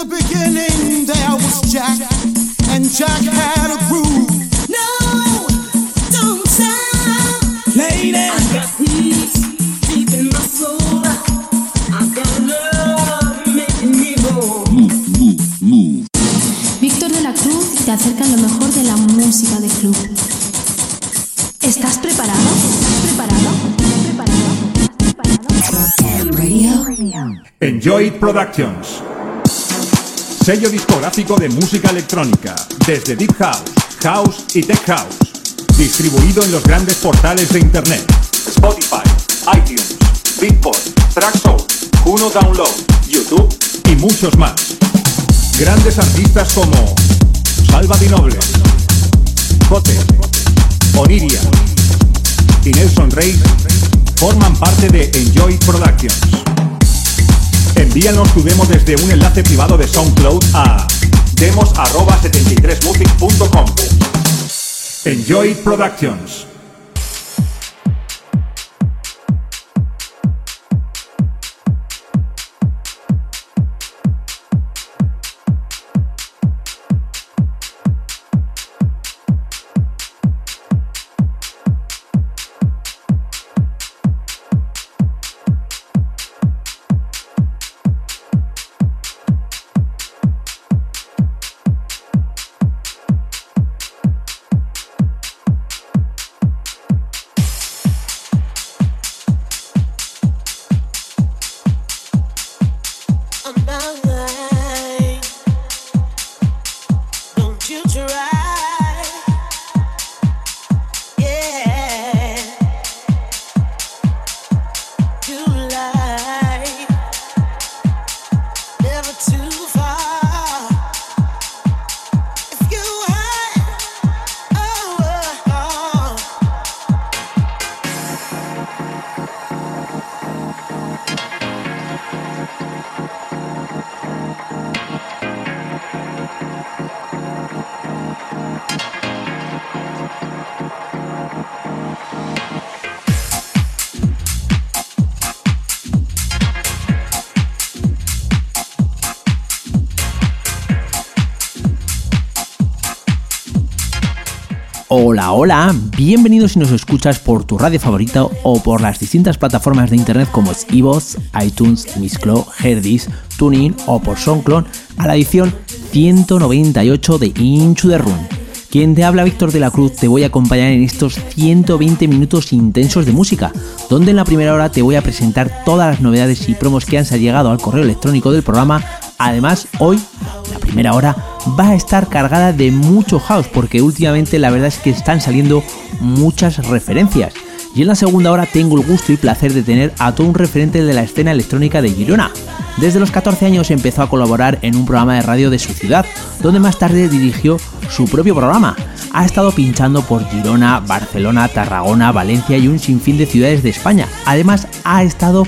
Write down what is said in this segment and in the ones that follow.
In the beginning there was Jack, and Jack had a groove. No, don't stop. Lady, I got peace deep in my soul. I got love making me whole. Víctor de la Cruz te acerca lo mejor de la música de club. ¿Estás preparado? ¿Estás preparado? ¿Estás preparado? Radio. Enjoy It Productions. Sello discográfico de música electrónica, desde Deep House, House y Tech House. Distribuido en los grandes portales de Internet. Spotify, iTunes, Beatport, Traxsource, Juno Download, YouTube y muchos más. Grandes artistas como Salva Di Noble, Jote, Oniria y Nelson Rey forman parte de Enjoy Productions. Envíanos tu demo desde un enlace privado de SoundCloud a demos@73music.com. Enjoy Productions. Hola, bienvenidos si nos escuchas por tu radio favorita o por las distintas plataformas de internet como iVoox, iTunes, Mixcloud, Herdis, TuneIn o por SoundCloud a la edición 198 de Into the Room. Quien te habla Víctor de la Cruz te voy a acompañar en estos 120 minutos intensos de música, donde en la primera hora te voy a presentar todas las novedades y promos que han llegado al correo electrónico del programa. Además, hoy, la primera hora, va a estar cargada de mucho house, porque últimamente la verdad es que están saliendo muchas referencias. Y en la segunda hora tengo el gusto y placer de tener a todo un referente de la escena electrónica de Girona. Desde los 14 años empezó a colaborar en un programa de radio de su ciudad, donde más tarde dirigió su propio programa. Ha estado pinchando por Girona, Barcelona, Tarragona, Valencia y un sinfín de ciudades de España. Además, ha estado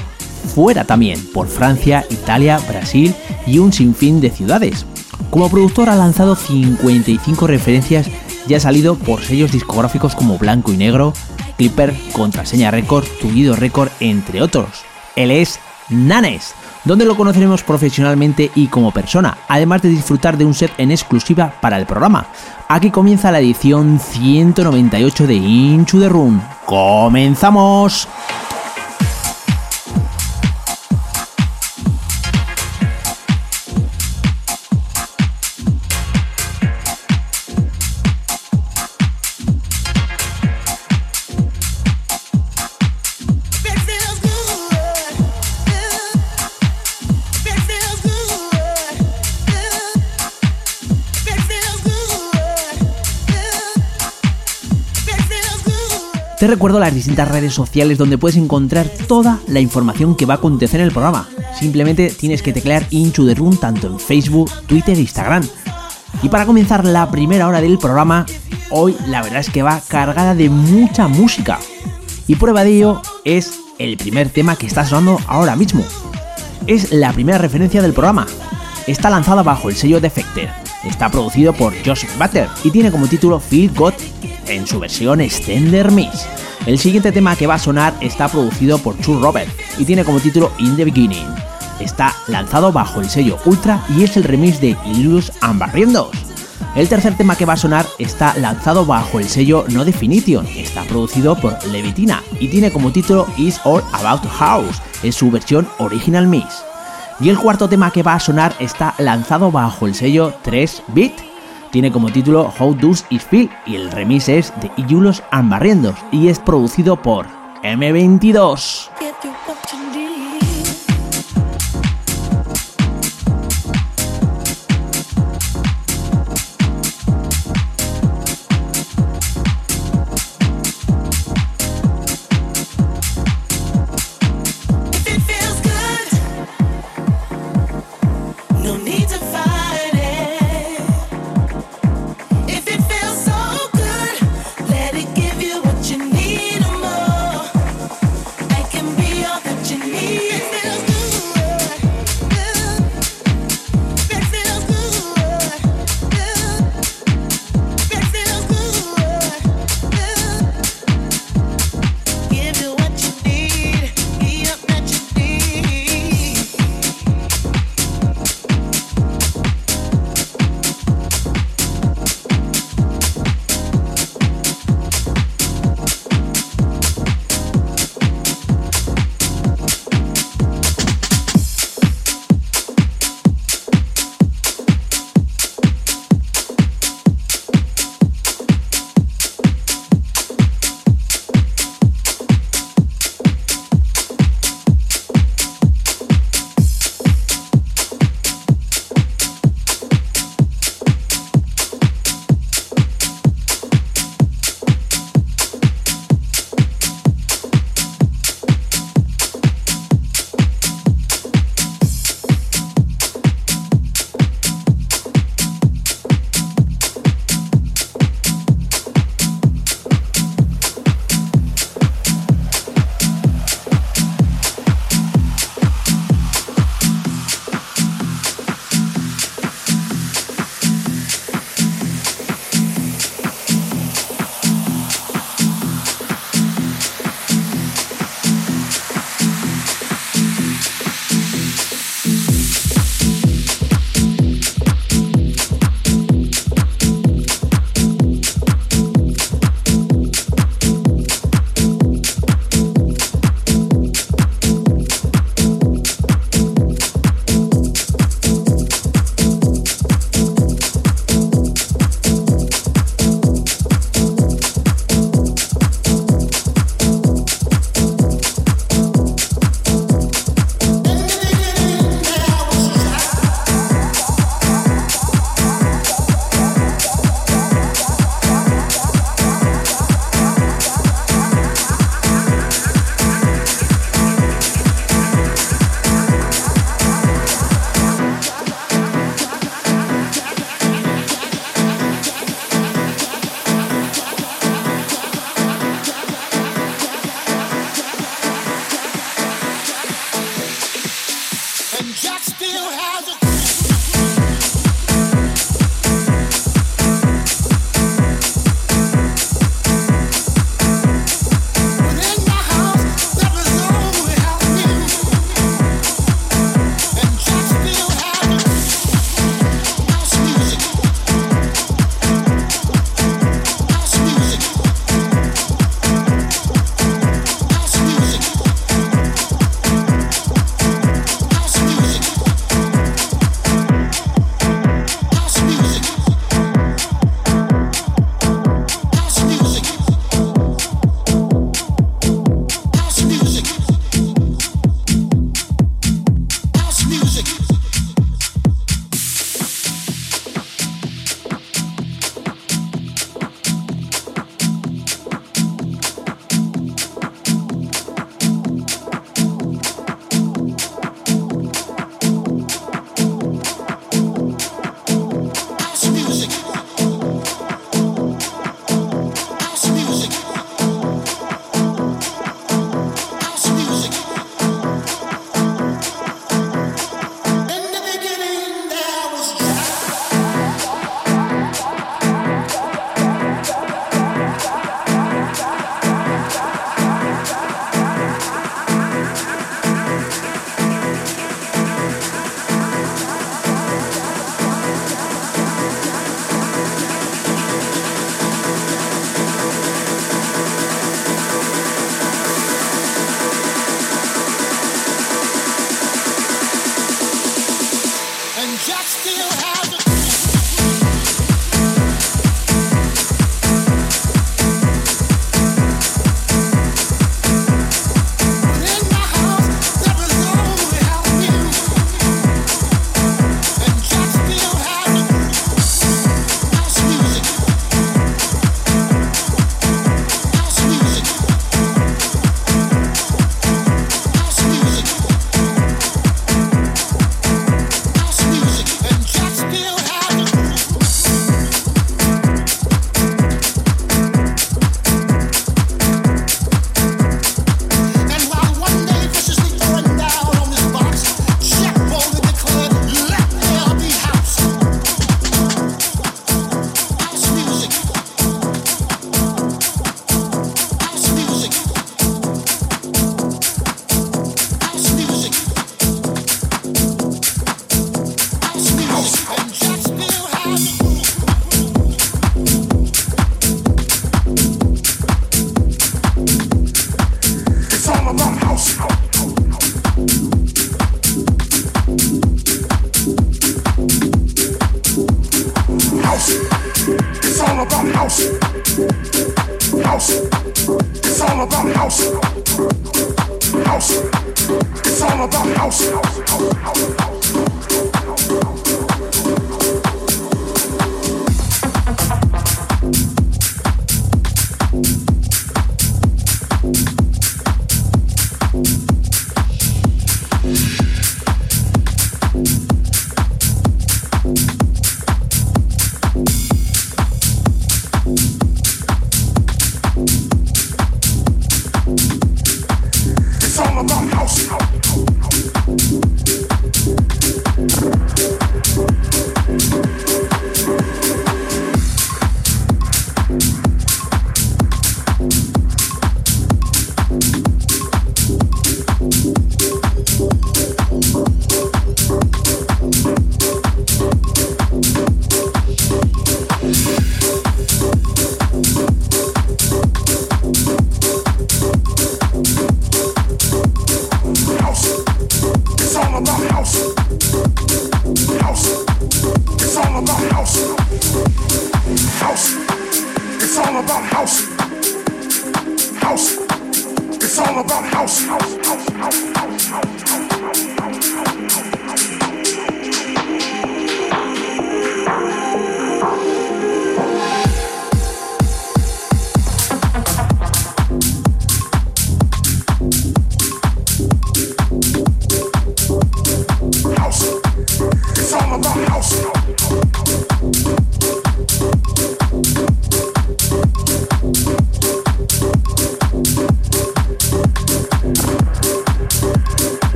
fuera también, por Francia, Italia, Brasil y un sinfín de ciudades. Como productor ha lanzado 55 referencias y ha salido por sellos discográficos como Blanco y Negro, Clipper, Contraseña Record, Tullido Record, entre otros. Él es Nanes, donde lo conoceremos profesionalmente y como persona, además de disfrutar de un set en exclusiva para el programa. Aquí comienza la edición 198 de Into the Room. ¡Comenzamos! Te recuerdo las distintas redes sociales donde puedes encontrar toda la información que va a acontecer en el programa. Simplemente tienes que teclear Into the Room tanto en Facebook, Twitter e Instagram. Y para comenzar la primera hora del programa, hoy la verdad es que va cargada de mucha música. Y prueba de ello es el primer tema que está sonando ahora mismo. Es la primera referencia del programa. Está lanzada bajo el sello Defector. Está producido por Josh Butter y tiene como título Feel God en su versión Extender Mix. El siguiente tema que va a sonar está producido por Chu Robert y tiene como título In the Beginning. Está lanzado bajo el sello Ultra y es el remix de Illus Ambarriendos. El tercer tema que va a sonar está lanzado bajo el sello No Definition, está producido por Levitina y tiene como título Is All About House, es su versión Original Mix. Y el cuarto tema que va a sonar está lanzado bajo el sello 3-Bit, tiene como título How Does It Feel y el remix es de Iulos Ambarriendos y es producido por M22.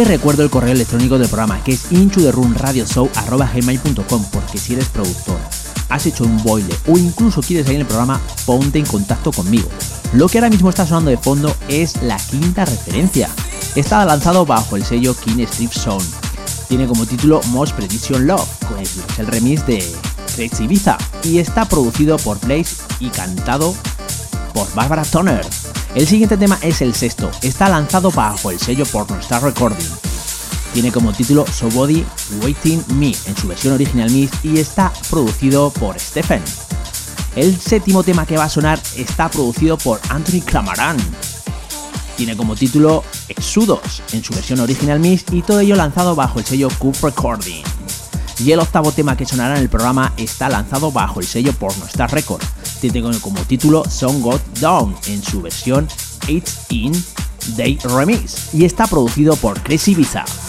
Te recuerdo el correo electrónico del programa que es inchotherunradioshow.com porque si eres productor, has hecho un boile o incluso quieres salir en el programa, ponte en contacto conmigo. Lo que ahora mismo está sonando de fondo es la quinta referencia. Está lanzado bajo el sello King Strip Zone. Tiene como título Most Prediction Love, es el remix de Crazy Ibiza y está producido por Blaze y cantado por Barbara Toner. El siguiente tema es el sexto, está lanzado bajo el sello Pornostar Recording. Tiene como título Somebody Waiting Me en su versión original mix y está producido por Stephen. El séptimo tema que va a sonar está producido por Anthony Clamaran. Tiene como título Exudos en su versión original mix y todo ello lanzado bajo el sello Coop Recording. Y el octavo tema que sonará en el programa está lanzado bajo el sello Pornostar Record tiene como título Song Got Down en su versión It's in Day Remix y está producido por Crazy Bizarre.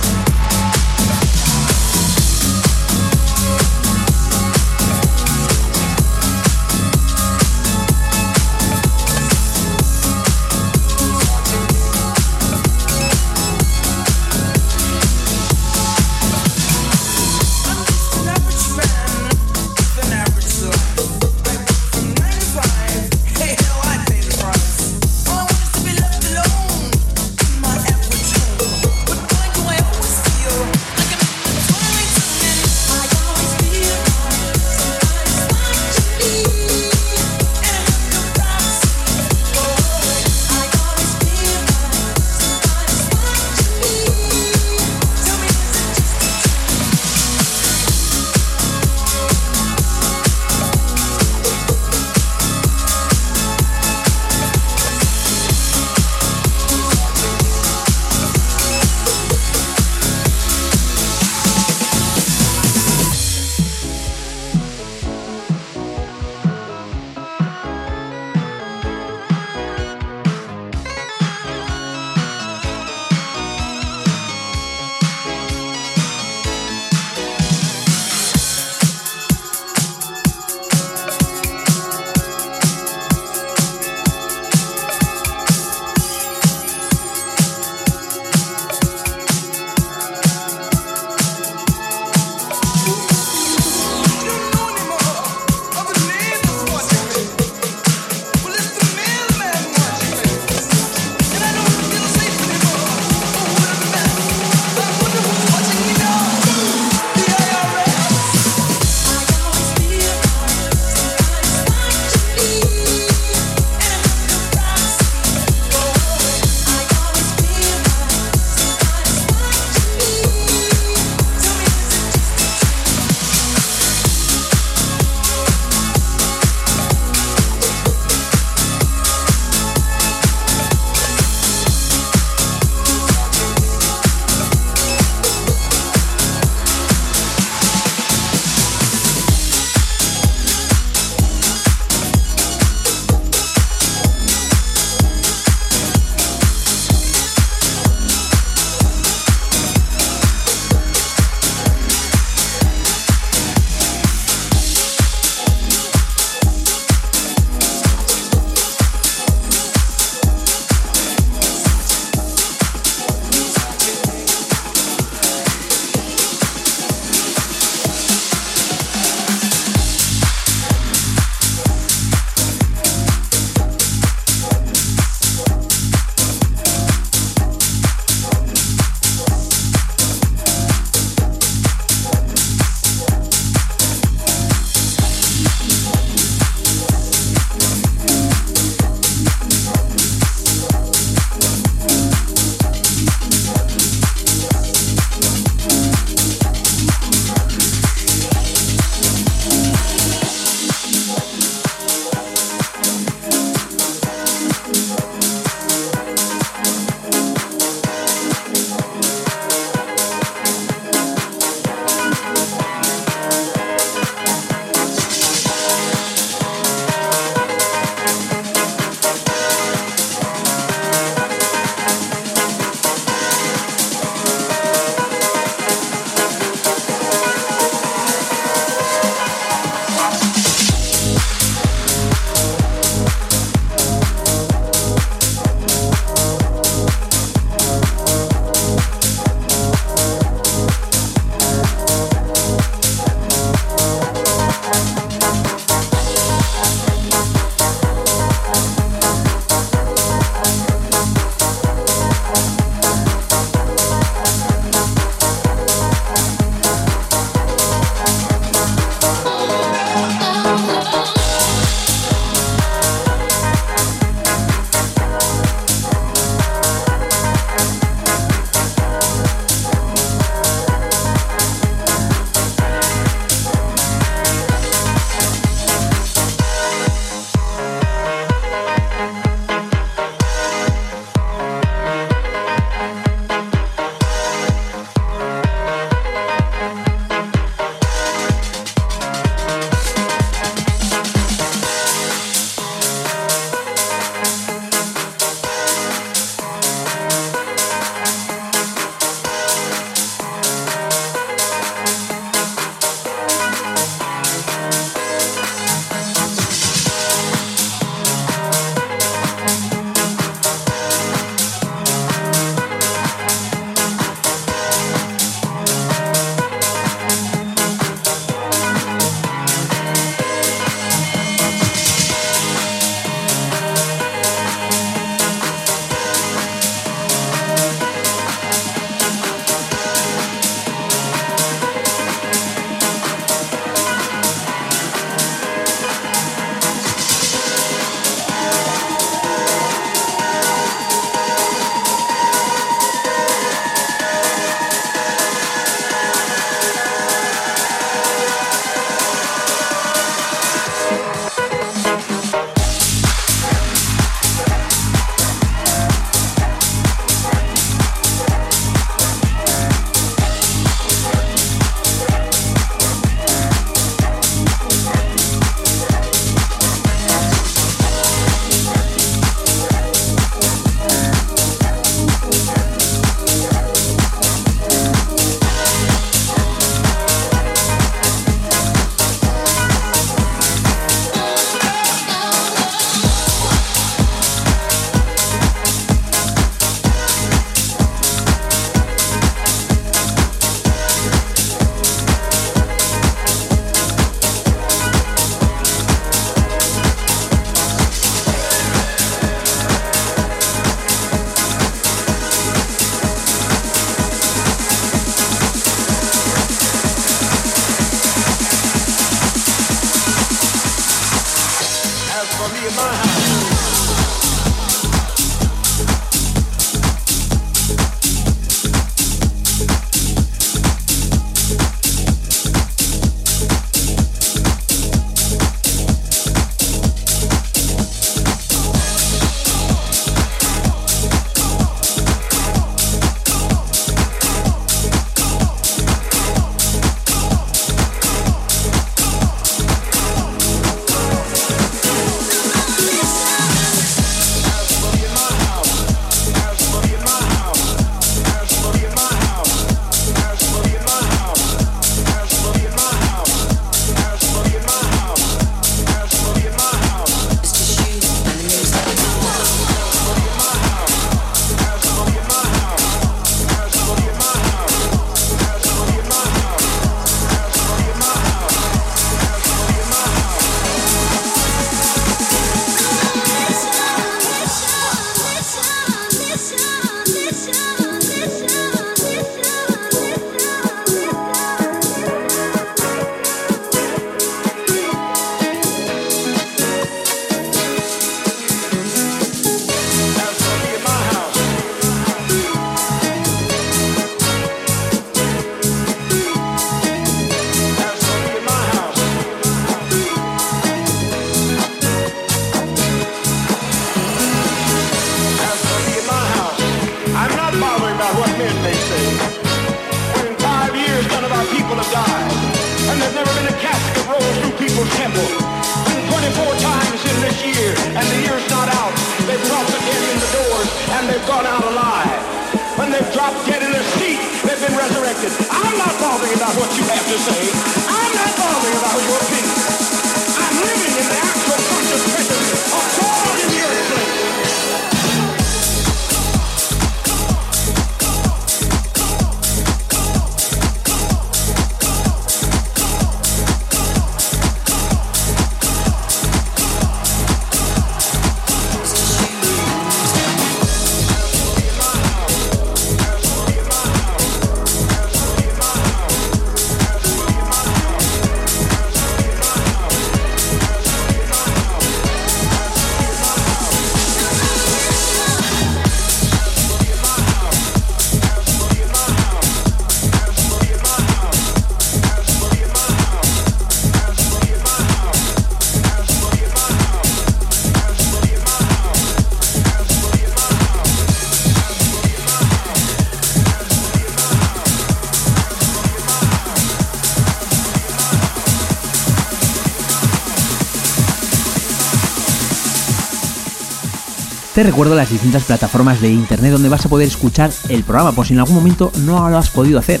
Te recuerdo las distintas plataformas de internet donde vas a poder escuchar el programa por si en algún momento no lo has podido hacer.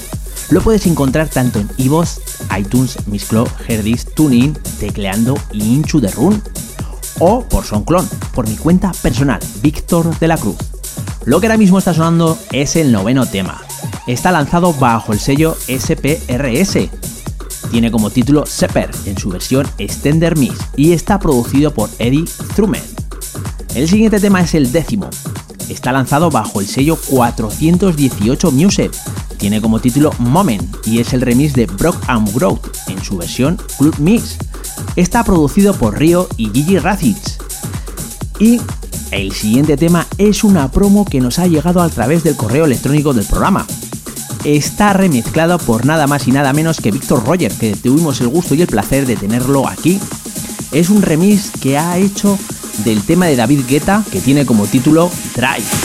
Lo puedes encontrar tanto en iVoox, iTunes, Mixcloud, Herdis, TuneIn, Tecleando y Inchu de Run. O por SoundClone, por mi cuenta personal, Víctor de la Cruz. Lo que ahora mismo está sonando es el noveno tema. Está lanzado bajo el sello SPRS. Tiene como título Sepper en su versión Extender Mix y está producido por Eddie Truman. El siguiente tema es el décimo. Está lanzado bajo el sello 418 Music. Tiene como título Moment y es el remix de Brock and Growth en su versión Club Mix. Está producido por Rio y Gigi Razich. Y el siguiente tema es una promo que nos ha llegado a través del correo electrónico del programa. Está remezclado por nada más y nada menos que Víctor Roger, que tuvimos el gusto y el placer de tenerlo aquí. Es un remix que ha hecho del tema de David Guetta que tiene como título Drive.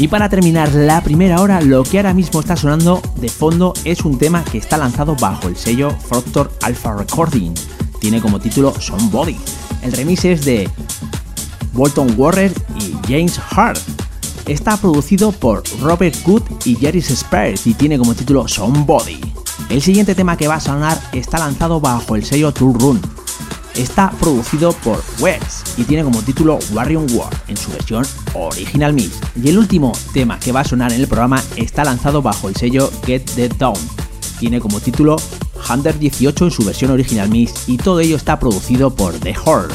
Y para terminar la primera hora, lo que ahora mismo está sonando de fondo es un tema que está lanzado bajo el sello Proctor Alpha Recording. Tiene como título Somebody. El remix es de Bolton Warren y James Hart. Está producido por Robert Good y Jerry Spears y tiene como título Somebody. El siguiente tema que va a sonar está lanzado bajo el sello Tour Run. Está producido por Wes y tiene como título Warrior War en su versión original mix. Y el último tema que va a sonar en el programa está lanzado bajo el sello Get the Down. Tiene como título Hunter 18 en su versión original mix y todo ello está producido por The Horde.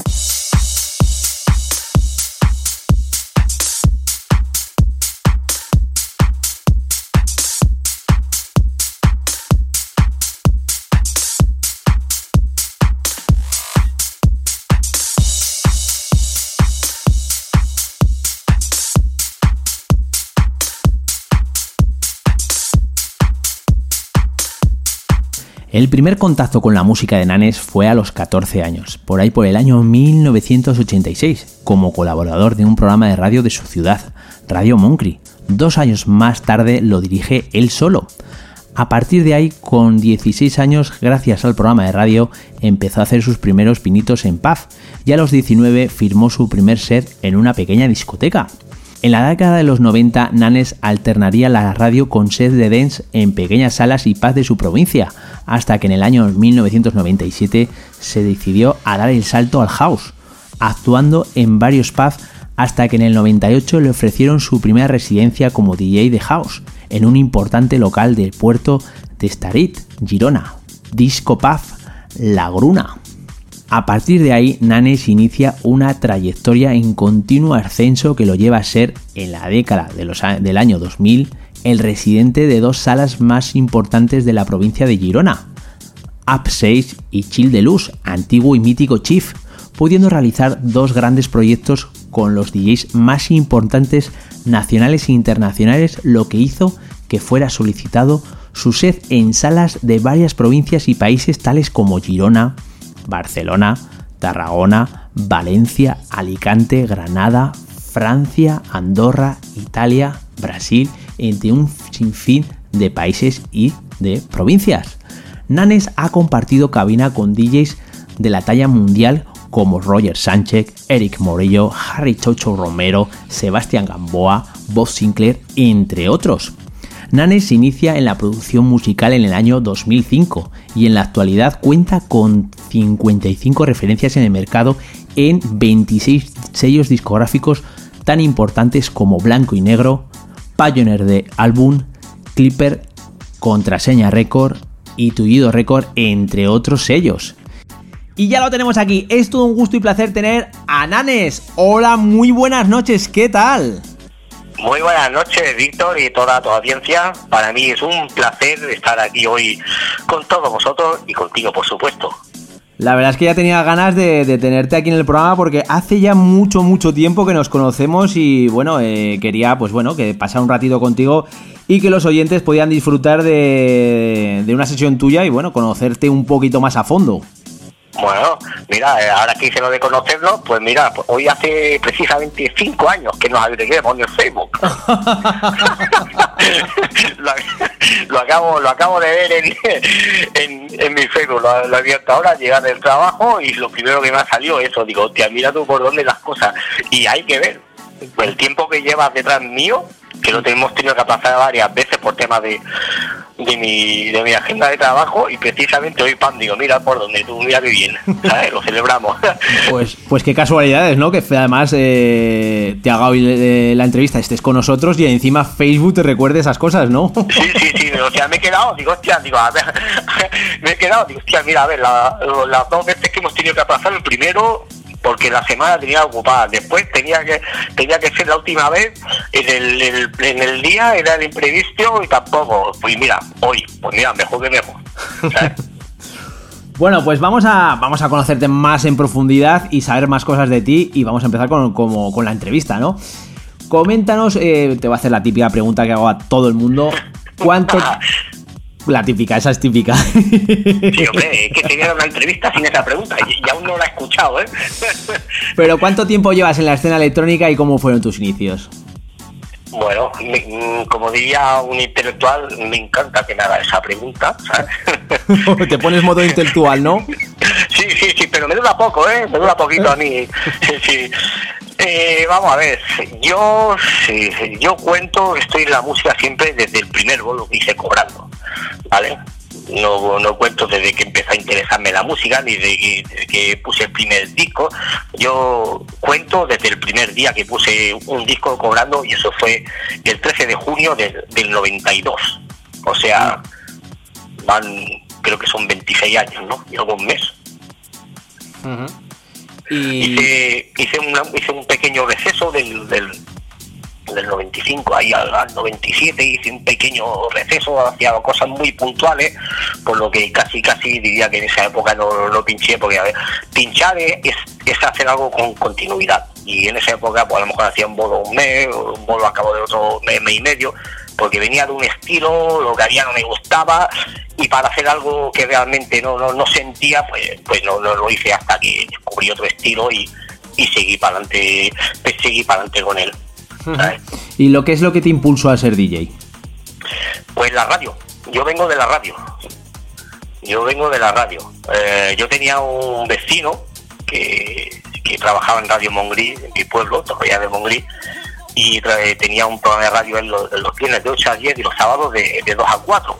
El primer contacto con la música de Nanes fue a los 14 años, por ahí por el año 1986, como colaborador de un programa de radio de su ciudad, Radio Moncri. Dos años más tarde lo dirige él solo. A partir de ahí, con 16 años, gracias al programa de radio, empezó a hacer sus primeros pinitos en pub y a los 19 firmó su primer set en una pequeña discoteca. En la década de los 90, Nanes alternaría la radio con set de dance en pequeñas salas y paz de su provincia, hasta que en el año 1997 se decidió a dar el salto al house, actuando en varios pubs hasta que en el 98 le ofrecieron su primera residencia como DJ de house, en un importante local del puerto de Starit, Girona, Disco Pub La Gruna. A partir de ahí, Nanes inicia una trayectoria en continuo ascenso que lo lleva a ser, en la década del año 2000, el residente de dos salas más importantes de la provincia de Girona, Up 6 y Chill de Luz, antiguo y mítico Chief, pudiendo realizar dos grandes proyectos con los DJs más importantes nacionales e internacionales, lo que hizo que fuera solicitado su set en salas de varias provincias y países tales como Girona, Barcelona, Tarragona, Valencia, Alicante, Granada, Francia, Andorra, Italia, Brasil, entre un sinfín de países y de provincias. Nanes ha compartido cabina con DJs de la talla mundial como Roger Sánchez, Eric Morillo, Harry Chocho Romero, Sebastián Gamboa, Bob Sinclair, entre otros. Nanes se inicia en la producción musical en el año 2005 y en la actualidad cuenta con 55 referencias en el mercado en 26 sellos discográficos tan importantes como Blanco y Negro, Pioneer de Album, Clipper, Contraseña Record y Tullido Record, entre otros sellos. Y ya lo tenemos aquí, es todo un gusto y placer tener a Nanes. Hola, muy buenas noches, ¿qué tal? Muy buenas noches, Víctor y toda tu audiencia. Para mí es un placer estar aquí hoy con todos vosotros y contigo, por supuesto. La verdad es que ya tenía ganas de, tenerte aquí en el programa porque hace ya mucho, mucho tiempo que nos conocemos y bueno, eh, quería pues bueno, que pasar un ratito contigo y que los oyentes podían disfrutar de, de una sesión tuya y bueno, conocerte un poquito más a fondo. Bueno, mira, eh, ahora que hice lo de conocernos, pues mira, pues hoy hace precisamente cinco años que nos agreguemos en el Facebook. lo, acabo lo acabo de ver en, en, mi Facebook, lo, lo, abierto ahora, llegar del trabajo y lo primero que me ha salido es eso, digo, hostia, mira tú por dónde las cosas. Y hay que ver, el tiempo que llevas detrás mío, que lo tenemos tenido que pasar varias veces por temas de, de, mi, de mi agenda de trabajo y precisamente hoy pan digo, mira por donde tú, mira qué bien, ¿sabes? Lo celebramos. Pues, pues qué casualidades, ¿no? Que además eh, te haga hoy eh, la entrevista, estés con nosotros y encima Facebook te recuerde esas cosas, ¿no? Sí, sí, sí, o sea, me he quedado, digo, hostia, digo, a ver, me he quedado, digo, hostia, mira, a ver, las dos veces que hemos tenido que pasar, el primero porque la semana tenía ocupada. Después tenía que tenía que ser la última vez, en el, en el día era el imprevisto y tampoco. Pues mira, hoy, pues mira, mejor que mejor. Bueno, pues vamos a, vamos a conocerte más en profundidad y saber más cosas de ti y vamos a empezar con, como, con la entrevista, ¿no? Coméntanos, eh, te voy a hacer la típica pregunta que hago a todo el mundo. ¿Cuánto, la típica, esa es típica. Sí, hombre, que tenía una entrevista sin esa pregunta y, aún no la he escuchado, ¿eh? Pero ¿cuánto tiempo llevas en la escena electrónica y cómo fueron tus inicios? Bueno, mm, como diría un intelectual, me encanta que me haga esa pregunta, ¿sabes? Te pones modo intelectual, ¿no? Sí, sí, sí, pero me dura poco, ¿eh? Me dura poquito a mí. Sí, sí. Eh, vamos a ver, yo, yo cuento, estoy en la música siempre desde el primer bolo que hice cobrando, ¿vale? No, no cuento desde que empezó a interesarme la música ni desde que, puse el primer disco. Yo cuento desde el primer día que puse un disco cobrando y eso fue el 13 de junio del, del 92. O sea, van creo que son 26 años, ¿no? Y algún mes. Y Hice, hice, una- hice un pequeño receso del, del, del 95 ahí al, al 97, hice un pequeño receso, hacía cosas muy puntuales, por lo que casi casi diría que en esa época no, no pinché, porque a ver, pinchar es, es hacer algo con continuidad. Y en esa época pues a lo mejor hacía un bolo un mes, un bolo a cabo de otro mes, mes y medio, porque venía de un estilo, lo que había no me gustaba, y para hacer algo que realmente no, no, no sentía, pues, pues no, no lo hice hasta que descubrí otro estilo y, y seguí para adelante, pues seguí para adelante con él. ¿Y lo que es lo que te impulsó a ser DJ? Pues la radio. Yo vengo de la radio. Yo vengo de la radio. Eh, yo tenía un vecino que, que trabajaba en Radio Mongrí, en mi pueblo, Torrella de Mongrí, y tra- tenía un programa de radio en los, en viernes de 8 a 10 y los sábados de, de 2 a 4.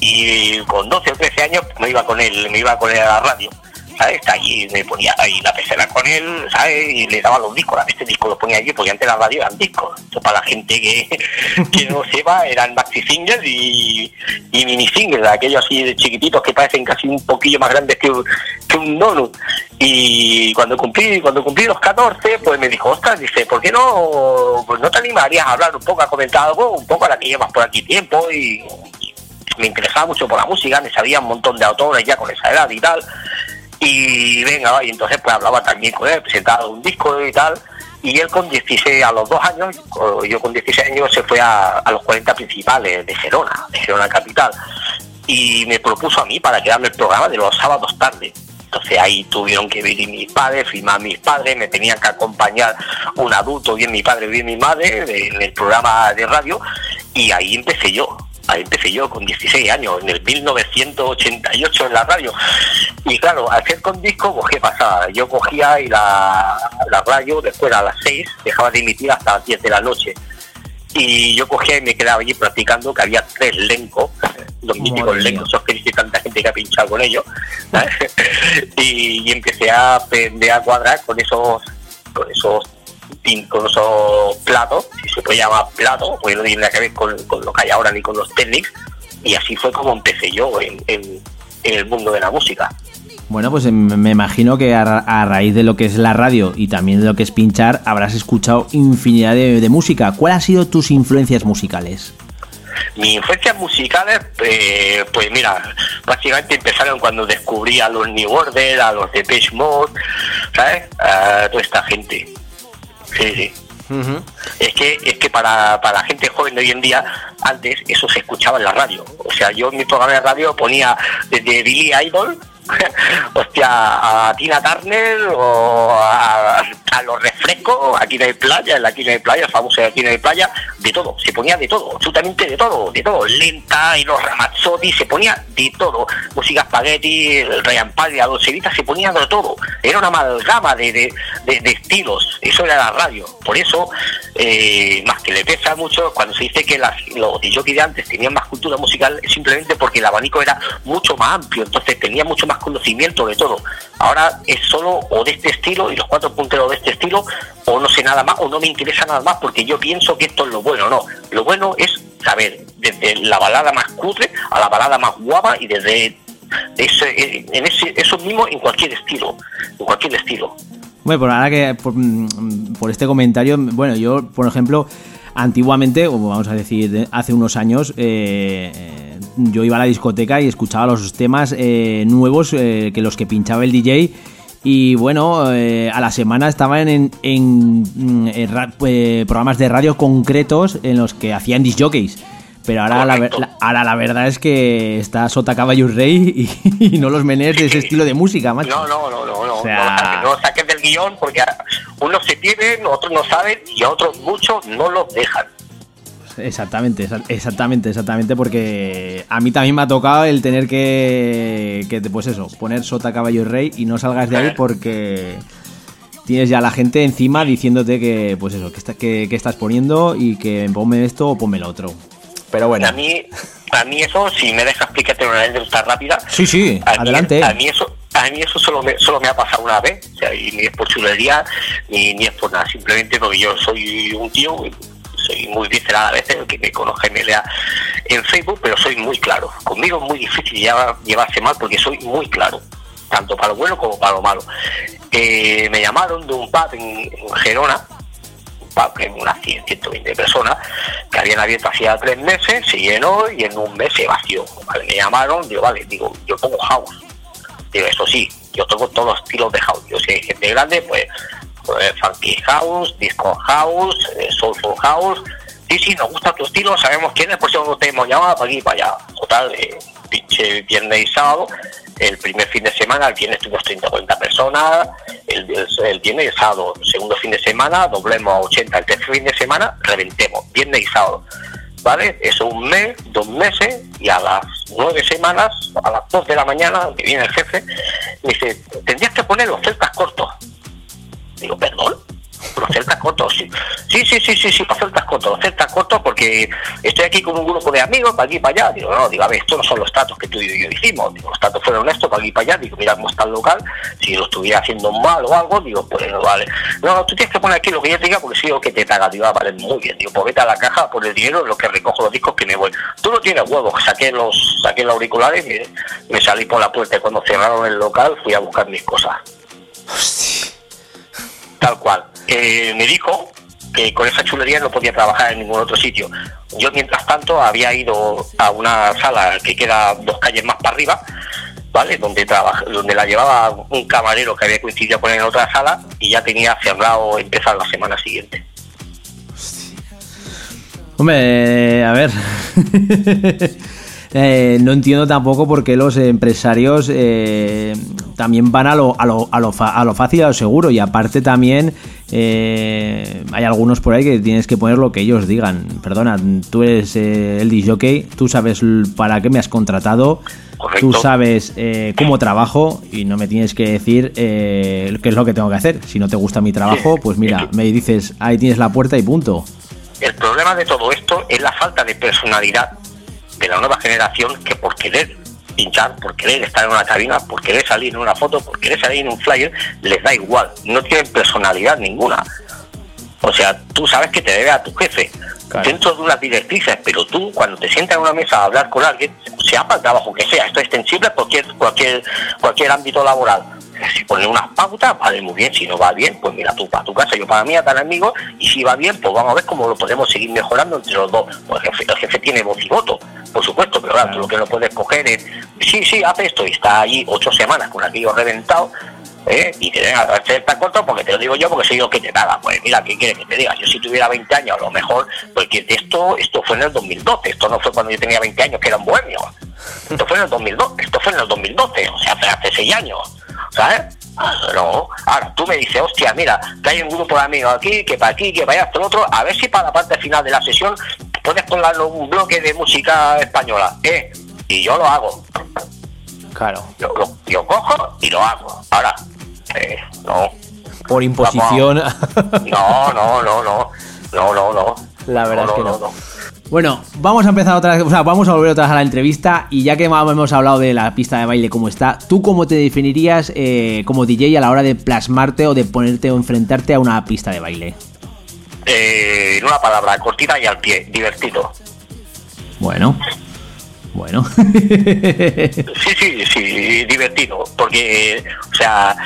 Y con 12 o 13 años me iba con él, me iba con él a la radio. ¿Sabes? Allí me ponía ahí la pecera con él, ¿sabes? Y le daba los discos, este disco lo ponía allí porque antes la radio eran discos. Esto para la gente que, que no sepa, eran maxi singles y, y mini singles, aquellos así de chiquititos que parecen casi un poquillo más grandes que un, que un donut. Y cuando cumplí, cuando cumplí los 14, pues me dijo, ostras, dice, ¿por qué no, pues no te animarías a hablar un poco, a comentar algo, un poco a la que llevas por aquí tiempo? Y, me interesaba mucho por la música, me sabía un montón de autores ya con esa edad y tal. Y venga, y entonces pues hablaba también con él, presentaba un disco y tal. Y él con 16, a los dos años, yo con 16 años, se fue a, los 40 principales de Gerona, de Gerona Capital. Y me propuso a mí para quedarme el programa de los sábados tarde. Entonces ahí tuvieron que venir mis padres, firmar mis padres, me tenían que acompañar un adulto, bien mi padre, bien mi madre, en el programa de radio. Y ahí empecé yo. Ahí empecé yo con 16 años, en el 1988 en la radio. Y claro, al hacer con disco, pues ¿qué pasaba? Yo cogía y la, la radio después a las 6 dejaba de emitir hasta las 10 de la noche. Y yo cogía y me quedaba allí practicando, que había tres lencos, los míticos Madre mía. lencos, esos que dice tanta gente que ha pinchado con ellos. ¿sabes? y, y empecé a aprender a cuadrar con esos, con esos con esos platos, si se puede llamar plato, porque no tiene nada que ver con, con lo que hay ahora ni con los técnicos, y así fue como empecé yo en, en- en el mundo de la música. Bueno, pues em, me imagino que a, ra- a raíz de lo que es la radio y también de lo que es pinchar, habrás escuchado infinidad de, de música. ¿Cuáles han sido tus influencias musicales? Mis influencias musicales, eh, pues mira, básicamente empezaron cuando descubrí a los New Order, a los Depeche Mode, ¿sabes? A toda esta gente. Sí, sí. Es que es que para, para la gente joven de hoy en día, antes eso se escuchaba en la radio. O sea, yo en mi programa de radio ponía desde Billy Idol, hostia, a Tina Turner o a, los refrescos, aquí no hay playa, en la aquí no hay playa, el famoso aquí no hay playa, de todo, se ponía de todo, absolutamente de todo, de todo, lenta y los Ramazzotti, se ponía de todo, música spaghetti, Ryan Padre, la Dolce se ponía de todo, era una amalgama de, de, de- de estilos, eso era la radio, por eso, eh, más que le pesa mucho cuando se dice que las, los DJs de antes tenían más cultura musical, simplemente porque el abanico era mucho más amplio, entonces tenía mucho más conocimiento de todo. Ahora es solo o de este estilo y los cuatro punteros de este estilo, o no sé nada más, o no me interesa nada más porque yo pienso que esto es lo bueno, no. Lo bueno es saber desde la balada más cutre a la balada más guapa y desde ese, en ese, eso mismo en cualquier estilo, en cualquier estilo. Bueno, por ahora que por, mm, este comentario, bueno, yo, por ejemplo, antiguamente, o vamos a decir, de- hace unos años, eh, eh, yo iba a la discoteca y escuchaba los temas eh, nuevos eh, que los que pinchaba el DJ. Y bueno, eh, a la semana estaban en, en, mm, en ra- eh, programas de radio concretos en los que hacían disjockeys. Pero ahora la, ahora la verdad es que está Sota Caballo Rey y, y no los menés de ese estilo de música, macho. No, no, no, no, no, O sea- no, saques, no lo saques del guion porque unos se tienen, otros no saben y a otros muchos no los dejan. Exactamente, exa- exactamente, exactamente, porque a mí también me ha tocado el tener que, que pues eso, poner sota, caballo y rey y no salgas de ahí porque tienes ya la gente encima diciéndote que, pues eso, que, está- que, que estás poniendo y que ponme esto o ponme lo otro. Pero bueno, A mí, a mí eso, si me dejas explicarte una anécdota rápida, sí, sí, a mí, adelante. a mí eso, a mí eso solo me, solo me ha pasado una vez, o sea, y ni es por chulería ni, ni es por nada, simplemente porque yo soy un tío, soy muy visceral a veces, el que me conozca y me lea en Facebook, pero soy muy claro. Conmigo es muy difícil llevar- llevarse mal porque soy muy claro, tanto para lo bueno como para lo malo. Eh, me llamaron de un pub en, en Gerona, unas 100, 120 personas, que habían abierto hacía tres meses, se llenó y en un mes se vació. Me llamaron, digo, vale, digo, yo pongo house. Digo, eso sí, yo toco todos los estilos de house. Yo sé gente grande, pues, funky house, disco house, eh, soulful house. Sí, sí, nos gusta tu estilo, sabemos quién es, por eso no te hemos llamado para aquí y para allá. Total, eh, pinche viernes y sábado, el primer fin de semana, el viernes tuvimos 30 o 40 personas, el, viernes y sábado, segundo fin de semana, doblemos a 80, el tercer fin de semana, reventemos, viernes y sábado. ¿Vale? Eso un mes, dos meses, y a las nueve semanas, a las dos de la mañana, que viene el jefe, me dice, tendrías que poner los celtas cortos. Digo, perdón, los celtas cortos, sí. Sí, sí, sí, sí, sí, celtas cortos, los celtas cortos porque estoy aquí con un grupo de amigos, para aquí para allá. Digo, no, digo, a ver, estos no son los tratos que tú y yo hicimos. Digo, los tratos fueron estos, para aquí para allá. Digo, mira cómo está el local, si lo estuviera haciendo mal o algo, digo, pues no vale. No, tú tienes que poner aquí lo que yo te diga porque si yo que te paga, digo, ah, vale, muy bien. Digo, pues vete a la caja por el dinero, lo que recojo los discos que me voy. Tú no tienes huevos, saqué los, saqué los auriculares y me salí por la puerta cuando cerraron el local fui a buscar mis cosas. Tal cual. Eh, me dijo que con esa chulería no podía trabajar en ningún otro sitio. Yo, mientras tanto, había ido a una sala que queda dos calles más para arriba, ¿vale? Donde, trabaja, donde la llevaba un camarero que había coincidido con él en otra sala y ya tenía cerrado empezar la semana siguiente. Hombre, a ver. Eh, no entiendo tampoco por qué los empresarios eh, también van a lo, a, lo, a, lo fa- a lo fácil y a lo seguro. Y aparte también eh, hay algunos por ahí que tienes que poner lo que ellos digan. Perdona, tú eres eh, el disjockey, tú sabes para qué me has contratado, Correcto. tú sabes eh, cómo trabajo y no me tienes que decir eh, qué es lo que tengo que hacer. Si no te gusta mi trabajo, pues mira, me dices, ahí tienes la puerta y punto. El problema de todo esto es la falta de personalidad de la nueva generación que por querer pinchar, por querer estar en una cabina, por querer salir en una foto, por querer salir en un flyer, les da igual, no tienen personalidad ninguna. O sea, tú sabes que te debe a tu jefe Claro. dentro de unas directrices, pero tú cuando te sientas en una mesa a hablar con alguien, sea para el trabajo que sea, esto es extensible a cualquier, cualquier, cualquier ámbito laboral. Si pones unas pautas, vale muy bien, si no va bien, pues mira tú para tu casa, yo para mí, a tan amigo, y si va bien, pues vamos a ver cómo lo podemos seguir mejorando entre los dos. Pues el jefe, el jefe tiene voz y voto, por supuesto, pero claro, tú lo que no puedes coger es, sí, sí, hace esto, y está allí ocho semanas con aquello reventado, ¿eh? y te venga a hacer tan corto porque te lo digo yo porque soy yo que te paga. Pues mira, ¿qué quieres que te diga? Yo si tuviera 20 años, a lo mejor, porque esto esto fue en el 2012, esto no fue cuando yo tenía 20 años, que era un bohemio. Esto fue en el 2012, esto fue en el 2012, o sea, hace, hace 6 años, ¿sabes? No, ahora tú me dices, hostia, mira, que hay un grupo de amigos aquí, que para aquí, que para allá, hasta el otro, a ver si para la parte final de la sesión puedes poner un bloque de música española, ¿eh? Y yo lo hago, Claro. yo, lo- yo cojo y lo hago. Ahora, eh, no, Por imposición. no, no, no, no, no, no, no. La verdad No, es que no, no. no, no. Bueno, vamos a empezar otra vez, o sea, vamos a volver otra vez a la entrevista y ya que hemos hablado de la pista de baile cómo está, ¿tú cómo te definirías eh, como DJ a la hora de plasmarte o de ponerte o enfrentarte a una pista de baile? Eh, en una palabra, cortita y al pie, divertido. Bueno, bueno. Sí, sí, sí, divertido, porque, o sea,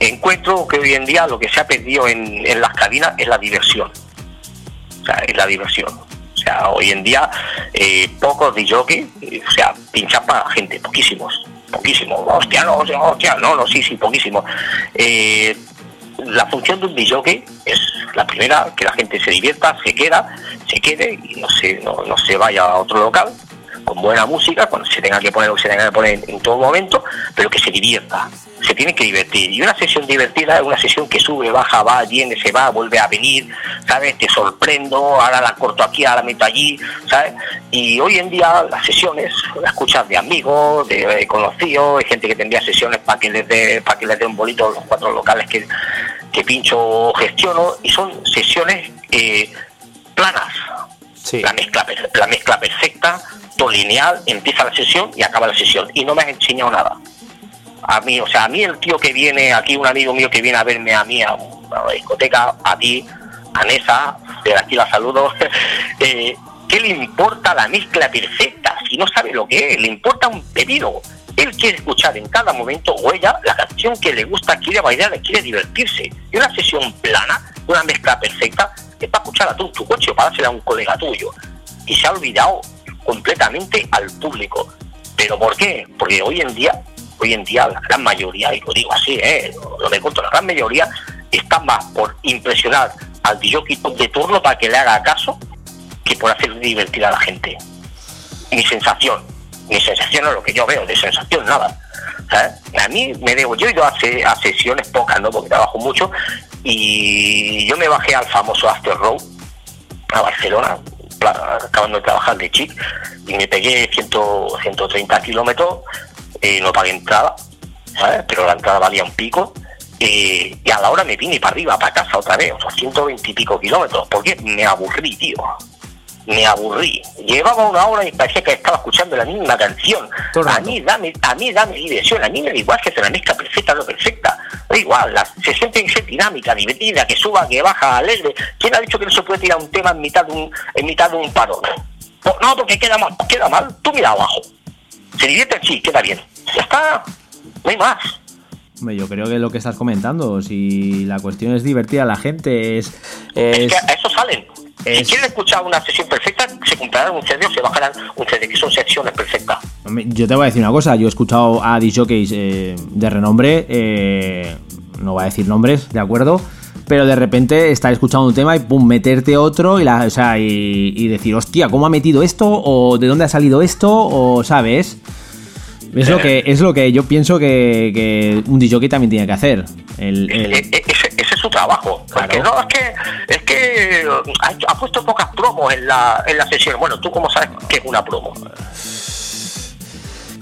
encuentro que hoy en día lo que se ha perdido en, en las cabinas es la diversión. O sea, es la diversión. O sea, hoy en día eh, pocos de jockey, o sea, pinchan para gente, poquísimos, poquísimos. Hostia, no, hostia, no, no, sí, sí, poquísimos. Eh, la función de un DJ es la primera, que la gente se divierta, se queda, se quede y no se, no, no se vaya a otro local con buena música, cuando se tenga que poner lo se tenga que poner en, todo momento, pero que se divierta, se tiene que divertir. Y una sesión divertida es una sesión que sube, baja, va, viene, se va, vuelve a venir, ¿sabes? Te sorprendo, ahora la corto aquí, ahora la meto allí, ¿sabes? Y hoy en día las sesiones, las escuchas de amigos, de, conocidos, hay gente que tendría sesiones para que les dé, para que les dé un bolito los cuatro locales que, que pincho gestiono, y son sesiones eh, planas, la mezcla, la mezcla perfecta, todo lineal, empieza la sesión y acaba la sesión. Y no me has enseñado nada. A mí, o sea, a mí el tío que viene aquí, un amigo mío que viene a verme a mí a una discoteca, a ti, Anesa, de aquí la saludo, eh, ¿qué le importa la mezcla perfecta? Si no sabe lo que es, le importa un pedido. Él quiere escuchar en cada momento o ella la canción que le gusta, quiere bailar, quiere divertirse. Y una sesión plana, una mezcla perfecta, es para escucharla tú en tu coche o para dársela a un colega tuyo. Y se ha olvidado completamente al público. ¿Pero por qué? Porque hoy en día, hoy en día la gran mayoría, y lo digo así, ¿eh? lo me cuento, la gran mayoría está más por impresionar al DJ de turno para que le haga caso que por hacer divertir a la gente. Mi sensación, mi sensación es lo que yo veo, de sensación nada. ¿sabes? A mí me debo, yo he ido a, a sesiones pocas, ¿no? Porque trabajo mucho, y yo me bajé al famoso After Row a Barcelona, acabando de trabajar de chic, y me pegué 100, 130 kilómetros, eh, no pagué entrada, ¿sabes? Pero la entrada valía un pico, eh, y a la hora me vine para arriba, para casa otra vez, otros 120 y pico kilómetros, porque me aburrí, tío. Me aburrí. Llevaba una hora y parecía que estaba escuchando la misma canción. A mí dame, a mí dame diversión, a mí me da igual que se la mezcla perfecta o no perfecta. Da igual, la sesión tiene que ser dinámica, divertida, que suba, que baja, alegre. ¿Quién ha dicho que no se puede tirar un tema en mitad de un, en mitad de un paro? No, no, porque queda mal, queda mal, tú mira abajo. Se divierte, sí, queda bien. Ya está, no hay más. Hombre, yo creo que lo que estás comentando, si la cuestión es divertir a la gente, es... Es es- que a eso salen. Si quieren escuchar una sesión perfecta, se comprarán un CD o se bajarán un CD, que son secciones perfectas. Yo te voy a decir una cosa, yo he escuchado a disjockeys eh, de renombre, eh, no voy a decir nombres, ¿de acuerdo? Pero de repente estar escuchando un tema y pum, meterte otro y, la, o sea, y, y decir, hostia, ¿cómo ha metido esto? ¿O de dónde ha salido esto? ¿O sabes? Es lo que, es lo que yo pienso que, que un disjockey también tiene que hacer. El, el- E- e- ese, ese es su trabajo. Porque no, es que, es que ha, puesto pocas promos en la, en la sesión. Bueno, ¿tú cómo sabes que es una promo?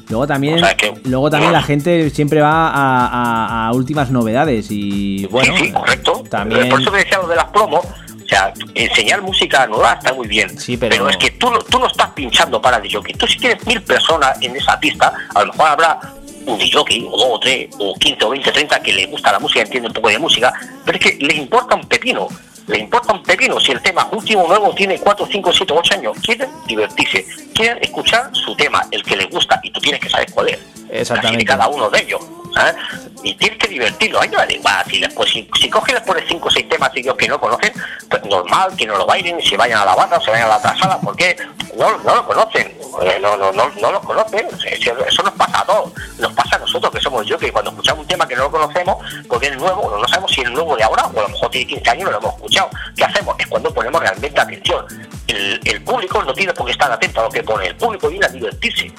Luego también, O sea que- luego también la gente siempre va a, a- a últimas novedades y bueno, sí, sí, correcto. también- Por eso te decía lo de las promos. O sea, enseñar música nueva está muy bien. Sí, pero- es que tú, tú no estás pinchando para el jockey. Tú si tienes mil personas en esa pista, a lo mejor habrá un jockey, o dos, o tres, o 15, o 20, 30 que le gusta la música, entiende un poco de música, pero es que le importa un pepino. Le importa un pepino si el tema último nuevo tiene 4, 5, 7, 8 años. Quieren divertirse, quieren escuchar su tema, el que les gusta, y tú tienes que saber cuál es. Exactamente. Así de cada uno de ellos. ¿sabes? Y tienes que divertirlo. A ellos les. Si, les, pues, si, si les pones 5 o 6 temas ellos que no conocen, pues normal que no lo bailen, se vayan a la barra, se vayan a la otra sala, porque no, no lo conocen. Eh, No, no, no, no lo conocen. Eso, nos pasa a todos. Nos pasa a nosotros que somos yo, que cuando escuchamos un tema que no lo conocemos, porque es nuevo, no sabemos si es nuevo de ahora, o a lo mejor tiene 15 años no lo hemos escuchado. ¿Qué hacemos? Es cuando ponemos realmente atención. El, el público no tiene por qué estar atento a lo que pone. El público viene a divertirse.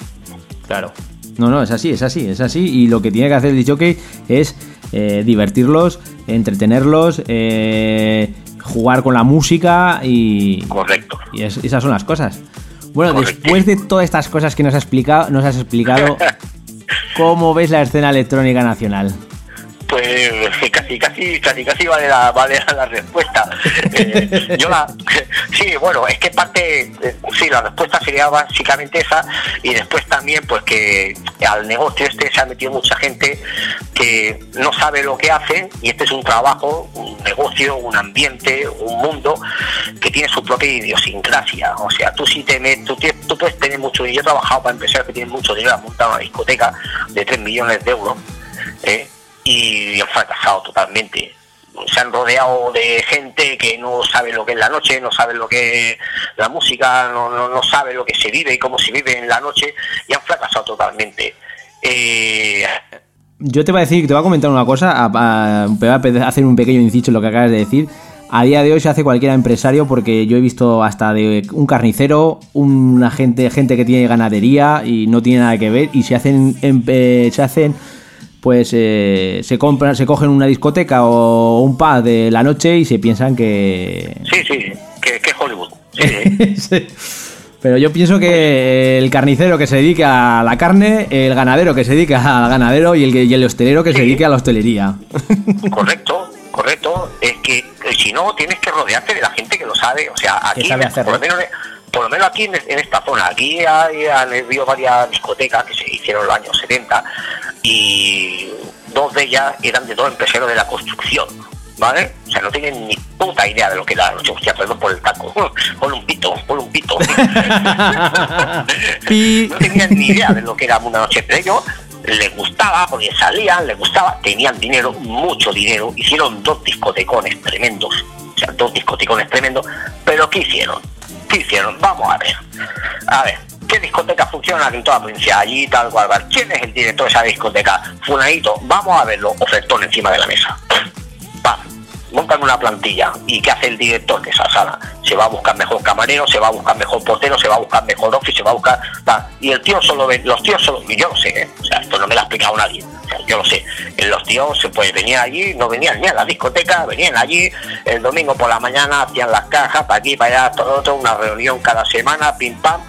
Claro. No, no, es así, es así, es así. Y lo que tiene que hacer el jockey es eh, divertirlos, entretenerlos, eh, jugar con la música y. Correcto. Y es- esas son las cosas. Bueno, después de todas estas cosas que nos, ha explicado, nos has explicado, ¿cómo ves la escena electrónica nacional? Pues casi, casi, casi, casi vale la, vale la respuesta. Eh, yo la, sí, bueno, es que parte, eh, sí, la respuesta sería básicamente esa y después también pues que al negocio este se ha metido mucha gente que no sabe lo que hace y este es un trabajo, un negocio, un ambiente, un mundo que tiene su propia idiosincrasia. O sea, tú sí te metes, tú, tú puedes tener mucho, yo he trabajado para empresarios que tienen mucho dinero, han montado una discoteca de 3 millones de euros. ¿eh? Y han fracasado totalmente. Se han rodeado de gente que no sabe lo que es la noche, no sabe lo que es la música, no, no, no sabe lo que se vive y cómo se vive en la noche y han fracasado totalmente. Eh, Yo te voy a decir, te voy a comentar una cosa, a, a- a hacer un pequeño inciso en lo que acabas de decir. A día de hoy se hace cualquier empresario porque yo he visto hasta de un carnicero, una gente, gente que tiene ganadería y no tiene nada que ver y se hacen, em- eh, se hacen, pues eh, se compran, se cogen una discoteca o un pub de la noche y se piensan que sí, sí, que, Hollywood. Sí, sí. Pero yo pienso que el carnicero que se dedica a la carne, el ganadero que se dedica al ganadero y el, y el hostelero que se dedique a la hostelería. correcto, correcto. Es que eh, si no, tienes que rodearte de la gente que lo sabe. O sea, aquí, sabe por, lo menos, por lo menos aquí en, en esta zona, aquí hay, han habido varias discotecas que se hicieron en los años 70 y dos de ellas eran de dos empresarios de la construcción. ¿vale? O sea, no tienen ni puta idea de lo que era la noche. Hostia, perdón por el taco. Ponle un pito, ponle un pito. Pi. no tenían ni idea de lo que era una noche, pero ellos les gustaba, porque salían, les gustaba, tenían dinero, mucho dinero, hicieron dos discotecones tremendos, o sea, dos discotecones tremendos, pero ¿qué hicieron? ¿Qué hicieron? Vamos a ver. A ver, ¿qué discoteca funciona en toda la provincia? Allí, tal cual. ¿Quién es el director de esa discoteca? Funadito, vamos a verlo, ofertón encima de la mesa. Pam, montan una plantilla. ¿Y qué hace el director de esa sala? Se va a buscar mejor camarero, se va a buscar mejor portero, se va a buscar mejor office, se va a buscar... Y el tío solo ve, los tíos solo... Y yo lo sé, ¿eh? O sea, esto no me lo ha explicado nadie. Yo lo sé. En los tíos pues venían allí, no venían ni a la discoteca, venían allí el domingo por la mañana, hacían las cajas, para aquí, para allá, todo otro, una reunión cada semana, pim pam,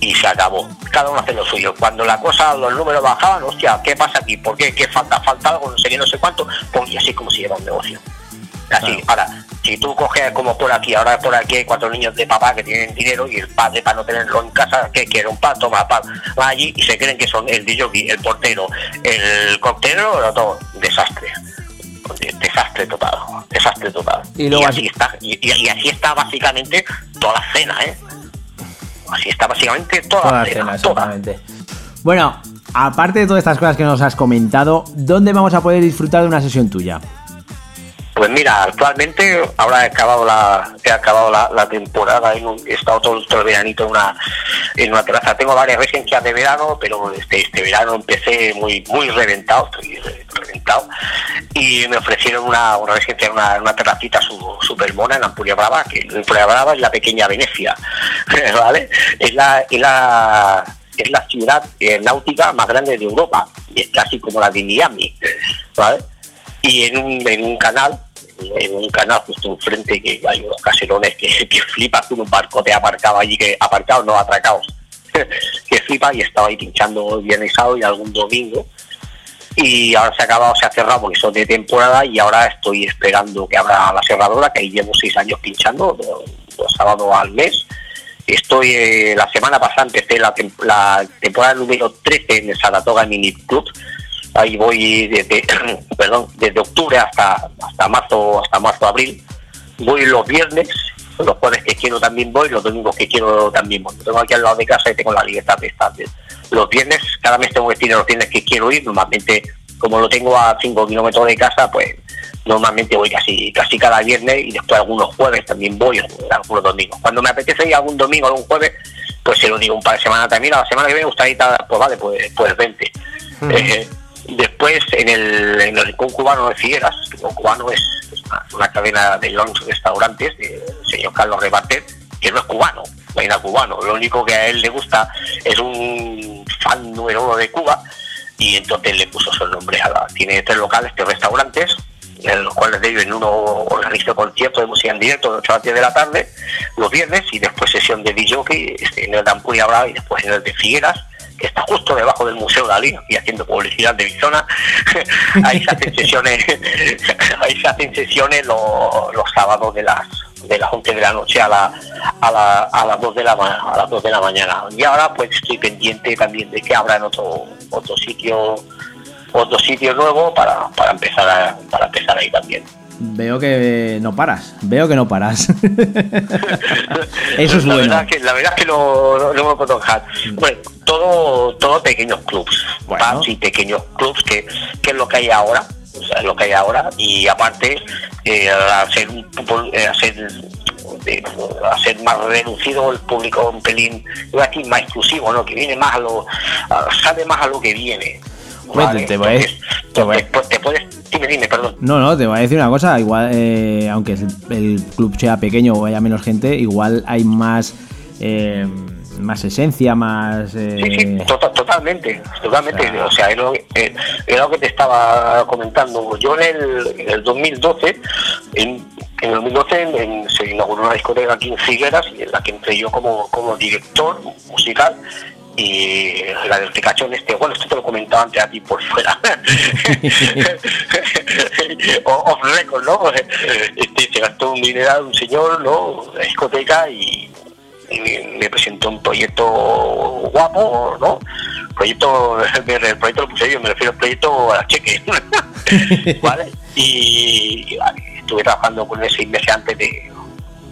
y se acabó. Cada uno hace lo suyo. Cuando la cosa, los números bajaban, hostia, ¿qué pasa aquí? ¿Por qué? ¿Qué falta? ¿Falta algo? No sé qué, no sé cuánto. Pues y así como se lleva un negocio. Así, ahora, si tú coges como por aquí, ahora por aquí hay cuatro niños de papá que tienen dinero y el padre para no tenerlo en casa, que quiere un pan, toma pan, va allí y se creen que son el DJ, el portero, el coctelero, todo, desastre. Desastre total, desastre total. Y luego así está, y, y- y así está básicamente toda la cena, ¿eh? Así está básicamente toda, Toda la cena, cena, toda. exactamente. Bueno, aparte de todas estas cosas que nos has comentado, ¿dónde vamos a poder disfrutar de una sesión tuya? Pues mira, actualmente ahora he acabado la he acabado la, temporada, he estado todo, el veranito en una en una terraza. Tengo varias residencias de verano, pero este este verano empecé muy muy reventado, estoy re- reventado y me ofrecieron una, una residencia en una, una terracita super mona en Ampuria Brava, que Ampuria Brava es la pequeña Venecia, ¿vale? Es la es la es la ciudad náutica más grande de Europa, es casi como la de Miami, ¿vale? y en un, en un canal, un canal justo enfrente que hay unos caserones que, que flipas con un barcote aparcado allí, que aparcados, no atracados, que flipa y estaba ahí pinchando viernes sábado y algún domingo. Y ahora se ha acabado, se ha cerrado porque son de temporada y ahora estoy esperando que abra la cerradora, que ahí llevo seis años pinchando, dos sábados al mes. Estoy, eh, la semana pasada empecé la, la temporada número 13 en el Saratoga Mini Club, ahí voy desde perdón desde octubre hasta hasta marzo hasta marzo abril. Voy los viernes los jueves que quiero también voy los domingos que quiero también voy. Tengo aquí al lado de casa y tengo la libertad de estar. Los viernes cada mes tengo que decir los viernes que quiero ir. Normalmente como lo tengo a 5 kilómetros de casa pues normalmente voy casi casi cada viernes y después algunos jueves también voy algunos domingos. Cuando me apetece ir algún domingo algún jueves pues se lo digo un par de semanas también. A la semana que viene me gustaría ir pues vale pues pues 20 eh, después, en el, en Rincón Cubano de Figueras, el Cubano es, una, cadena de lunch restaurantes del señor Carlos Rebater, que no es cubano, no hay nada cubano. Lo único que a él le gusta es un fan número uno de Cuba y entonces le puso su nombre a la. Tiene tres locales, tres restaurantes, en los cuales de ellos en uno organiza conciertos de música en directo de 8 a 10 de la tarde, los viernes, y después sesión de DJ este, en el de Ampuria Brava y después en el de Figueras que está justo debajo del Museo Dalí, y haciendo publicidad de mi zona, ahí se hacen sesiones, ahí se hacen sesiones los, los sábados de las de las 11 de la noche a, la, a, la, a las 2 de la a las 2 de la mañana. Y ahora pues estoy pendiente también de que abra en otro otro sitio otro sitio nuevo para, para empezar a, para empezar ahí también. Veo que no paras, veo que no paras. Eso es la bueno. Verdad que, la verdad es que no, no, no me puedo dejar. Bueno, todo, todo pequeños clubs, Bueno. pubs y pequeños clubs, que, que es lo que hay ahora. O sea, lo que hay ahora. Y aparte, eh, hacer, un, eh, hacer, de- hacer más reducido el público un pelín, iba a decir más exclusivo, ¿no? Que viene más a lo, a- sabe más a lo que viene. Te- voy a- puedes, dime, dime, perdón. No, no, te voy a decir una cosa, igual, eh, aunque el, el club sea pequeño o haya menos gente, igual hay más, eh, más esencia, más... eh, Sí, sí, tota- totalmente, totalmente. O sea- O sea, es lo, eh, es lo que te estaba comentando. Yo en el, en el 2012, en, en el 2012 en- en- se inauguró una discoteca aquí en Figueras en la que entré yo como, como director musical y la del Picachón este, bueno, esto te lo comentaba antes a ti por fuera. off record, ¿no? Este, se gastó un dineral un señor, ¿no? La discoteca y, y me, presentó un proyecto guapo, ¿no? Proyecto, el proyecto lo puse yo, me refiero al proyecto a cheque, ¿vale? Y, y, vale, estuve trabajando con él seis meses antes de,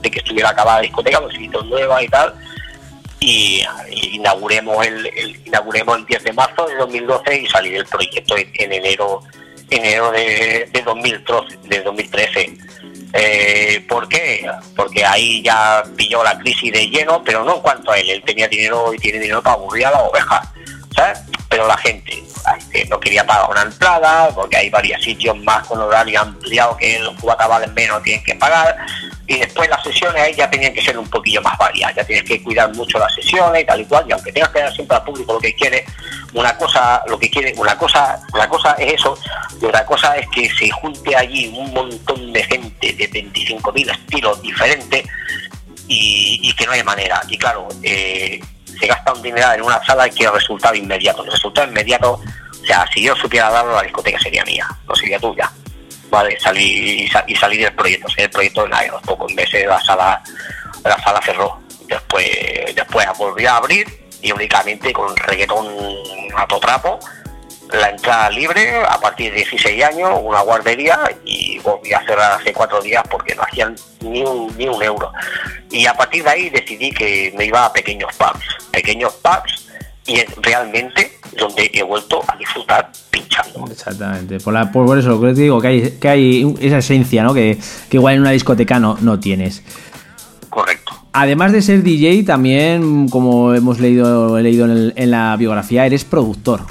de que estuviera acabada la discoteca, los hitos nuevas y tal. Y, y inauguremos el, el- inauguremos el 10 de marzo de 2012 y salí del proyecto en, en enero enero de, de 2013, de 2013. Eh, ¿Por qué? Porque ahí ya pilló la crisis de lleno, pero no en cuanto a él. Él tenía dinero y tiene dinero para aburrir a la oveja, Pero la gente no quería pagar una entrada, porque hay varios sitios más con horario ampliado que los cubatas valen menos, tienen que pagar. Y después las sesiones ahí ya tenían que ser un poquillo más variadas, ya tienes que cuidar mucho las sesiones y tal y cual, y aunque tengas que dar siempre al público lo que quiere, una cosa, lo que quiere, una cosa, una cosa es eso, y otra cosa es que se junte allí un montón de gente de 25.000 estilos diferentes y, y que no hay manera. Y claro, eh, se gasta un dinero en una sala y quiere resultado inmediato. El resultado inmediato, o sea, si yo supiera darlo, la discoteca sería mía, no sería tuya. Vale, salí y, sa- y salí del proyecto, salí del proyecto en los pocos meses la sala, la sala cerró. Después, después volví a abrir y únicamente con reggaetón a trapo la entrada libre a partir de 16 años, una guardería y volví a cerrar hace cuatro días porque no hacían ni un, ni un euro. Y a partir de ahí decidí que me iba a pequeños pubs, pequeños pubs y es realmente donde he vuelto a disfrutar pinchando. Exactamente. Por, la- por- eso, lo que te digo, que hay, que hay esa esencia, ¿no? Que, que igual en una discoteca no, no tienes. Correcto. Además de ser DJ, también, como hemos leído, he leído en, el- en la biografía, eres productor.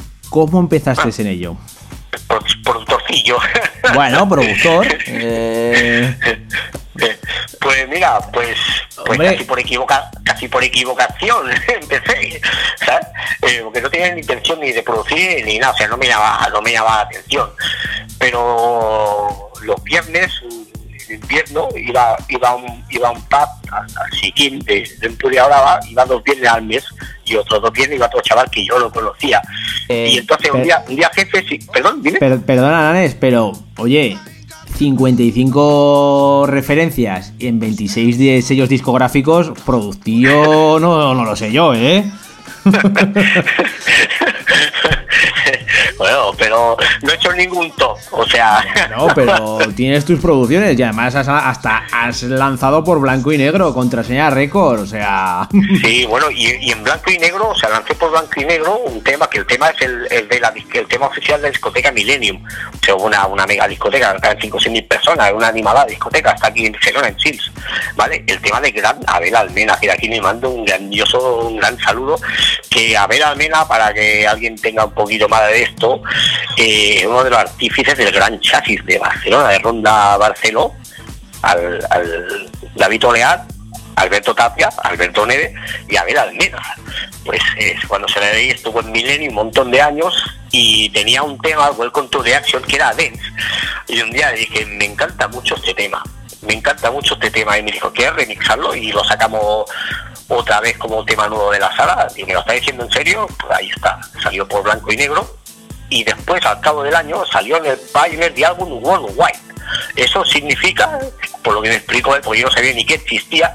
¿Cómo empezaste en ello? Pro- Productorcillo. Bueno, productor. eh, Pues mira, pues, pues casi por equivoca, casi por equivocación empecé, ¿sabes? Eh, porque no tenía ni intención ni de producir ni nada, o sea, no me llamaba, no me llamaba la atención. Pero los viernes, en invierno, iba, iba a un, iba un pub, al Siquín de, de Empurias Brava, iba dos viernes al mes y otros dos viernes iba otro chaval que yo lo conocía. Eh, y entonces un día, un día jefe, sí, perdón, dime. per- perdona, Nanes, pero, oye, 55 referencias en 26 de sellos discográficos, productío, no, no lo sé yo, ¿eh? bueno, pero no he hecho ningún top, o sea... No, pero tienes tus producciones y además has- hasta has lanzado por blanco y negro, contraseña récord, o sea. Sí, bueno, y, y en blanco y negro, o sea, lancé por blanco y negro un tema, que el tema es el, el de la, el tema oficial de la discoteca Millennium. O sea, una, una mega discoteca, caben 5 o 6 mil personas, una animada discoteca, está aquí en Barcelona, en Sils, ¿vale? El tema de gran Abel Almena, que de aquí me mando un grandioso, un gran saludo, que Abel Almena, para que alguien tenga un poquito más de esto, eh, uno de los artífices del gran chasis de Barcelona, de Ronda Barceló, al, al David Oleat, Alberto Tapia, Alberto Neve y Abel Almena. Pues eh, cuando se le veía estuvo en Milenio un montón de años y tenía un tema, Welcome to the Action, que era dance. Y un día le dije, me encanta mucho este tema, me encanta mucho este tema. Y me dijo, ¿quieres remixarlo? Y lo sacamos otra vez como tema nuevo de la sala. Y me lo está diciendo en serio, pues ahí está, salió por blanco y negro. Y después, al cabo del año, salió en el Pioneer de álbum Worldwide. Eso significa, por lo que me explicó él, porque yo no sabía ni que existía,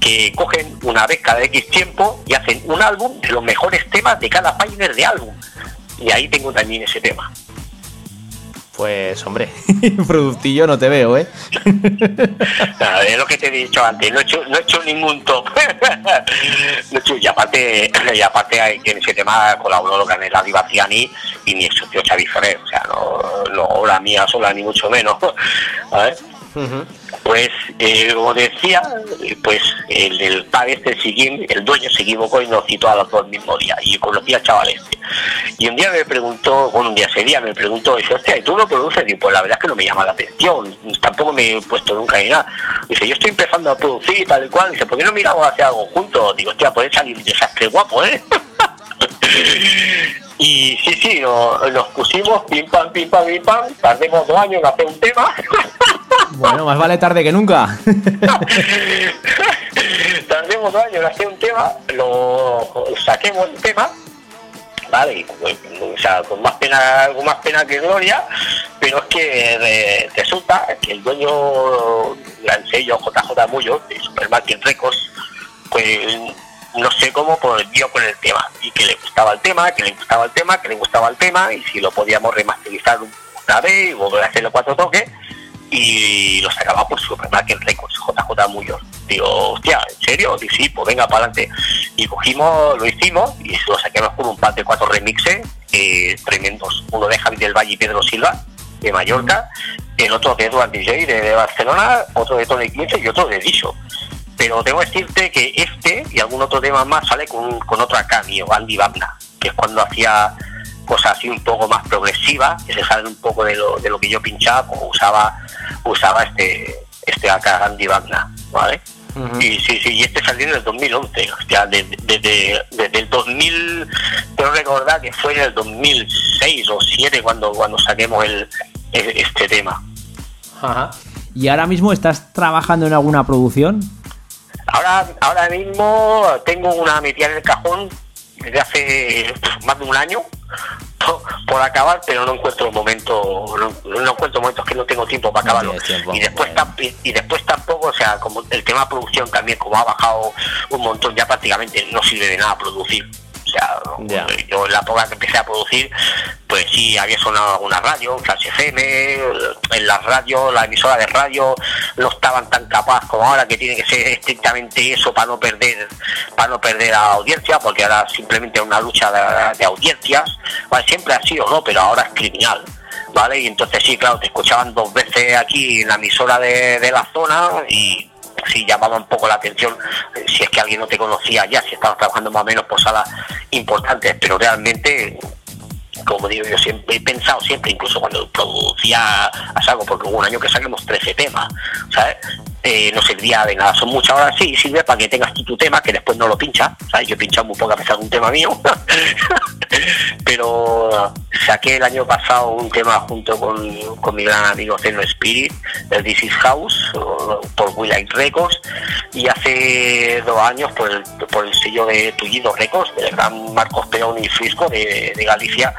que cogen una vez cada X tiempo y hacen un álbum de los mejores temas de cada Pioneer de álbum. Y ahí tengo también ese tema. Pues, hombre, productillo no te veo, ¿eh? Es lo que te he dicho antes, no he hecho, no he hecho ningún top. No he hecho- y aparte, y aparte hay en ese tema colaboró lo que es la Divaciani y mi socio Xavi Ferrer, o sea, no, no obra mía sola ni mucho menos. ¿Sabes? Pues, eh, como decía, pues el, el padre este, siguiente, el dueño se equivocó y nos citó a los dos el mismo día. Y conocí al chaval este. Y un día me preguntó, bueno, un día ese día me preguntó, dice, hostia, ¿y tú lo produces? Y pues la verdad es que no me llama la atención, tampoco me he puesto nunca ni nada. Dice, yo estoy empezando a producir y tal y cual. Dice, ¿por qué no miramos hacia algo juntos? Digo, hostia, puede salir un desastre guapo, ¿eh? Y sí, sí, nos pusimos pim pam, pim pam, pim pam, tardemos dos años en hacer un tema. Bueno, más vale tarde que nunca. tardemos dos años en hacer un tema, lo saquemos el tema, vale, y, pues, o sea, con más pena, con más pena que gloria, pero es que resulta que el dueño del sello JJ Mullo, de Supermarket Records, pues no sé cómo pues, dio con el tema, y que le gustaba el tema, que le gustaba el tema, que le gustaba el tema, y si lo podíamos remasterizar una vez y volver a hacerlo cuatro toques, y lo sacaba por Supermarket Records, JJ Muñoz. Digo, hostia, ¿en serio? Digo, sí, pues venga para adelante. Y cogimos, lo hicimos y lo saquemos por un par de cuatro remixes eh, tremendos. Uno de Javi del Valle y Pedro Silva, de Mallorca, el otro de Edward DJ de, de Barcelona, otro de Tony 15 y otro de Dicho. Pero tengo que decirte que este y algún otro tema más sale con, con otro cameo, Andy Wagner, que es cuando hacía cosas así un poco más progresivas, que se salen un poco de lo, de lo que yo pinchaba, como usaba, usaba este, este acá Andy Wagner, ¿vale? Y sí, sí, y este salió en el 2011, o sea, desde, desde, desde el 2000, creo recordar que fue en el 2006 o 2007 cuando, cuando saquemos el, el- este tema. Ajá. ¿Y ahora mismo estás trabajando en alguna producción? Ahora, ahora mismo tengo una metida en el cajón desde hace más de un año por, por acabar, pero no encuentro momento, no, no encuentro momentos que no tengo tiempo para acabarlo. tiempo, y después y, y después tampoco, o sea, como el tema producción también, como ha bajado un montón, ya prácticamente no sirve de nada producir. Yo en la época que empecé a producir, pues sí, había sonado alguna radio, Flash FM, en las radios, la emisora de radio no estaban tan capaz como ahora que tiene que ser estrictamente eso para no perder para no perder a la audiencia, porque ahora simplemente es una lucha de, de audiencias, ¿vale? siempre ha sido, ¿no? Pero ahora es criminal. ¿Vale? Y entonces sí, claro, te escuchaban dos veces aquí en la emisora de, de la zona y sí llamaba un poco la atención eh, si es que alguien no te conocía ya, si estabas trabajando más o menos por salas importantes, pero realmente como digo yo siempre he pensado siempre incluso cuando producía a porque hubo un año que saquemos 13 temas ¿sabes? Eh, no servía de nada. Son muchas horas sí sirve para que tengas tú tu tema que después no lo pinchas ¿sabes? yo he pinchado muy poco a pesar de un tema mío. Pero saqué el año pasado un tema junto con, con mi gran amigo Zeno Spirit el This is House por We Like Records y hace dos años por el, por el sello de Tullido Records del gran Marcos Peón y Frisco de, Galicia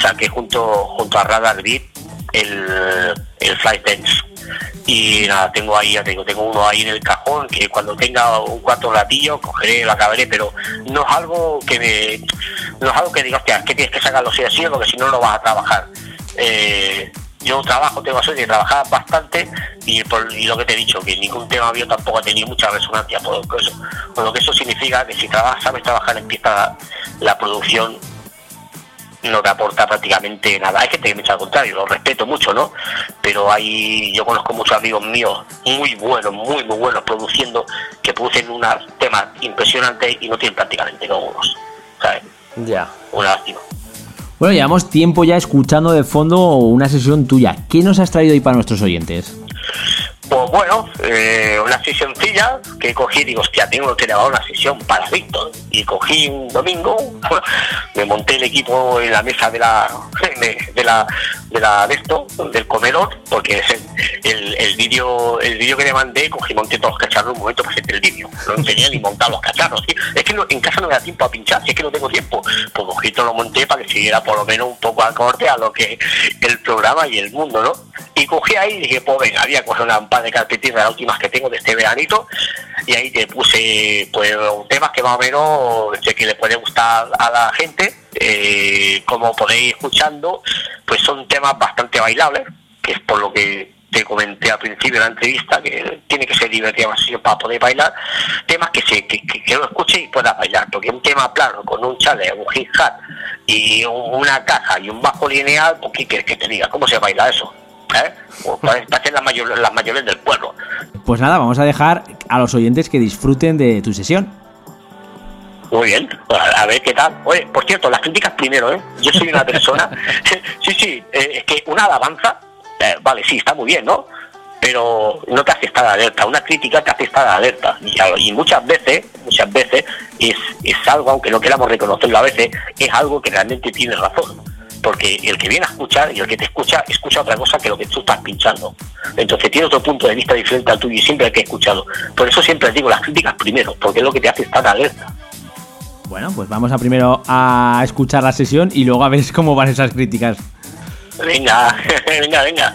saqué junto junto a Radar Beat el, el Flight Dance y nada, tengo ahí, ya te digo, tengo uno ahí en el cajón que cuando tenga un cuarto ratillo cogeré, lo acabaré, pero no es algo que me, no es algo que diga, hostia, que tienes que sacarlo así así, porque si no, no vas a trabajar. Eh, yo trabajo, tengo suerte de trabajar bastante y, por, y lo que te he dicho, que ningún tema mío tampoco ha tenido mucha resonancia, por eso, por lo que eso significa que si trabajas, sabes trabajar, empieza la producción no te aporta prácticamente nada. Hay gente que echa al contrario, lo respeto mucho, ¿no? Pero hay, yo conozco muchos amigos míos muy buenos, muy, muy buenos produciendo, que producen unos temas impresionantes y no tienen prácticamente como unos, ¿sabes? Ya. Una lástima. Bueno, llevamos tiempo ya escuchando de fondo una sesión tuya. ¿Qué nos has traído hoy para nuestros oyentes? Pues bueno, eh, una sesioncilla que cogí, digo, hostia, tengo que grabar una sesión para Víctor. Y cogí un domingo, me monté el equipo en la mesa de la de, de la de la de esto, del comedor, porque es el, el, el vídeo el vídeo que le mandé, cogí monté todos los cacharros un momento para hacer el vídeo. No tenía ni montar los cacharros. ¿sí? Es que no- en casa no me da tiempo a pinchar, si es que no tengo tiempo. Pues cogí todo lo monté para que siguiera por lo menos un poco acorde a lo que el programa y el mundo, ¿no? Y cogí ahí y dije, pues venga, había coger una un par de carpetitas de las últimas que tengo de este veranito y ahí te puse pues temas que más o menos sé que le puede gustar a la gente eh, como podéis ir escuchando pues son temas bastante bailables que es por lo que te comenté al principio de la entrevista que tiene que ser divertida para poder bailar temas que se que, que, que lo escuche y pueda bailar porque un tema plano con un chale un hit hat y un- una caja y un bajo lineal pues qué quieres que te diga cómo se baila eso ¿Eh? Pues parecen las, mayor- las mayores del pueblo Pues nada, vamos a dejar a los oyentes que disfruten de tu sesión. Muy bien, a, a ver qué tal. Oye, por cierto, las críticas primero, ¿eh? Yo soy una persona. sí, sí, eh, es que una alabanza, eh, vale, sí, está muy bien, ¿no? Pero no te hace estar alerta. Una crítica te hace estar alerta. Y, muchas veces, muchas veces, es, es algo, aunque no queramos reconocerlo a veces, es algo que realmente tiene razón. Porque el que viene a escuchar y el que te escucha, escucha otra cosa que lo que tú estás pinchando. Entonces tiene otro punto de vista diferente al tuyo y siempre el que he escuchado. Por eso siempre digo las críticas primero, porque es lo que te hace estar alerta. Bueno, pues vamos a primero a escuchar la sesión y luego a ver cómo van esas críticas. Venga, venga, venga.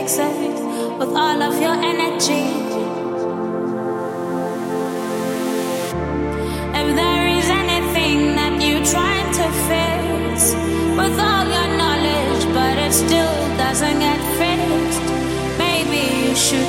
With all of your energy. If there is anything that you try to fix with all your knowledge, but it still doesn't get fixed, maybe you should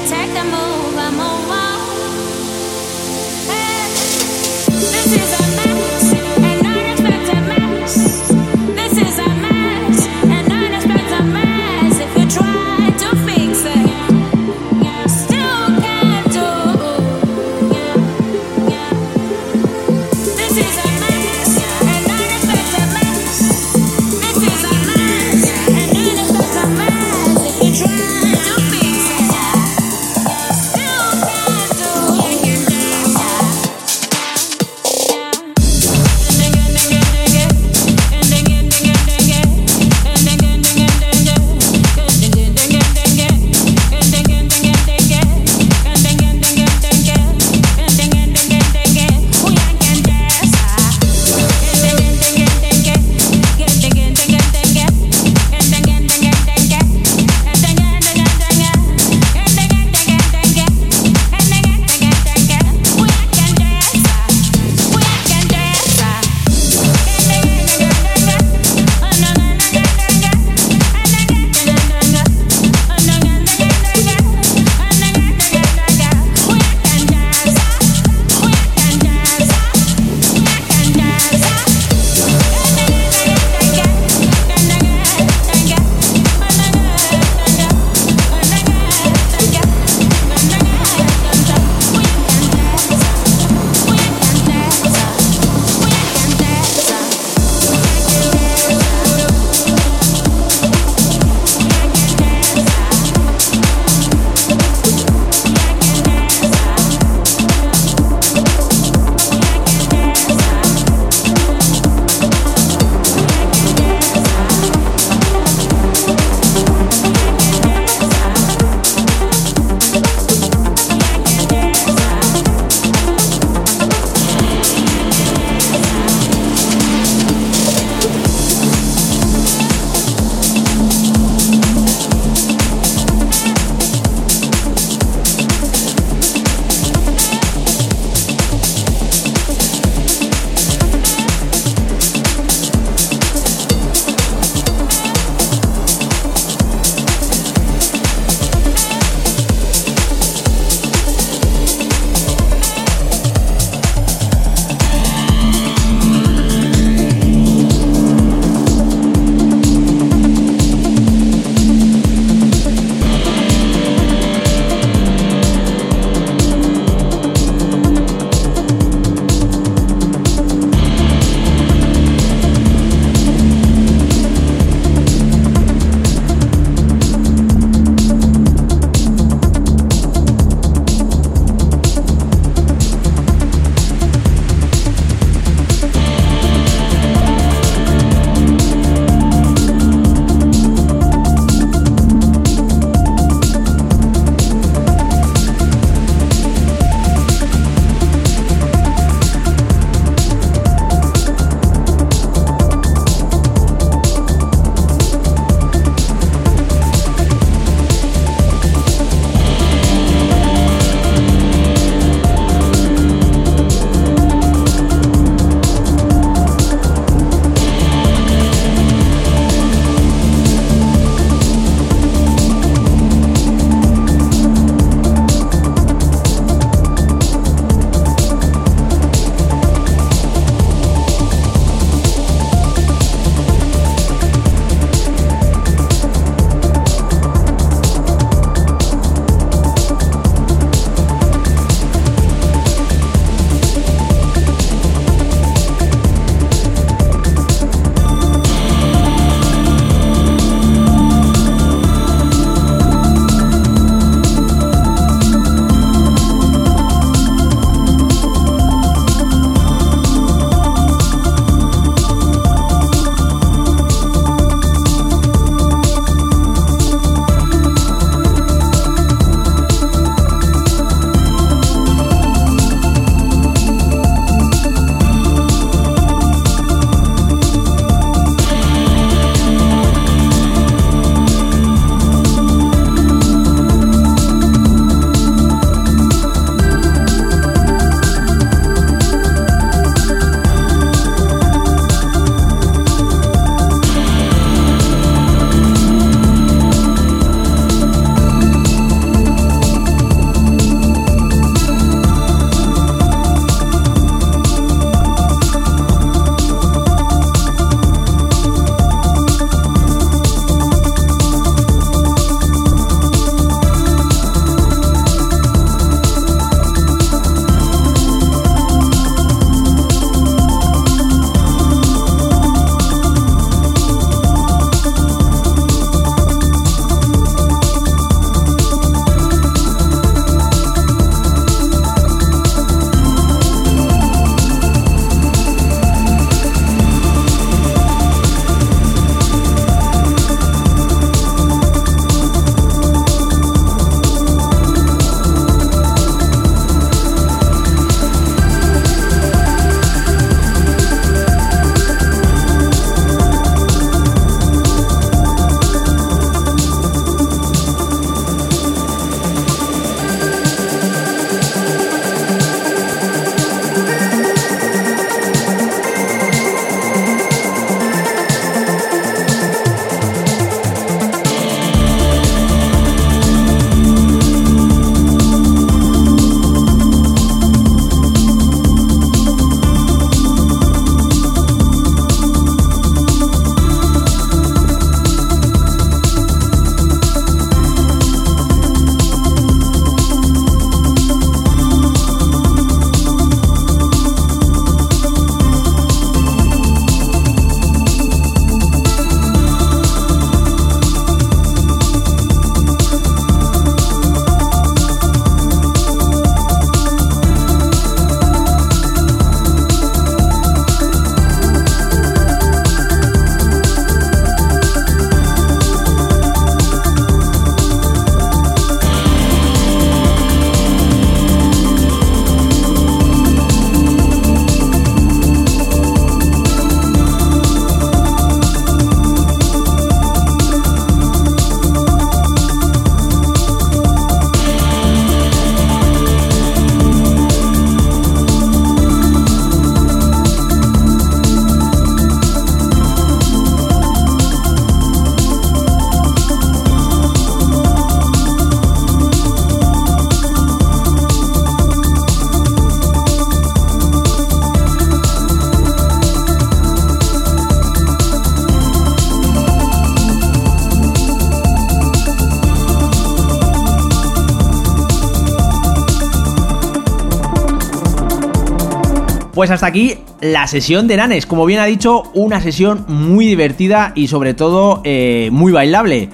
pues hasta aquí la sesión de Nanes. Como bien ha dicho, una sesión muy divertida y sobre todo eh, muy bailable.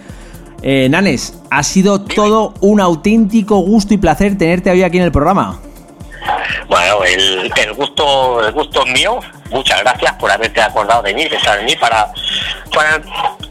Eh, Nanes, ha sido todo un auténtico gusto y placer tenerte hoy aquí en el programa. Bueno, el, el gusto el gusto es mío. Muchas gracias por haberte acordado de mí, pensar en mí para, para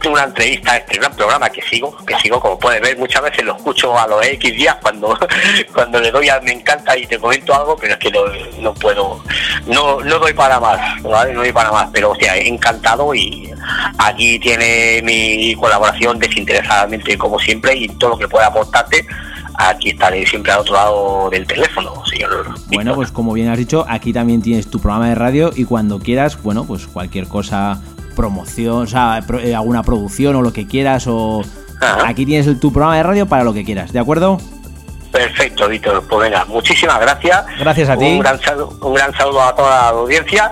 una entrevista a este gran programa que sigo, que sigo, como puedes ver, muchas veces lo escucho a los X días cuando, cuando le doy a me encanta y te comento algo, pero es que no, no puedo, no, no doy para más, ¿vale? No doy para más, pero o sea, encantado y aquí tiene mi colaboración desinteresadamente como siempre y todo lo que pueda aportarte aquí estaré siempre al otro lado del teléfono, señor. Bueno, pues como bien has dicho, aquí también tienes tu programa de radio y cuando quieras, bueno, pues cualquier cosa, promoción, o sea, pro- eh, alguna producción o lo que quieras o... Ajá. Aquí tienes el- tu programa de radio para lo que quieras, ¿de acuerdo? Perfecto, Víctor. Pues venga, muchísimas gracias. Gracias a ti. Un gran saludo, un gran saludo a toda la audiencia.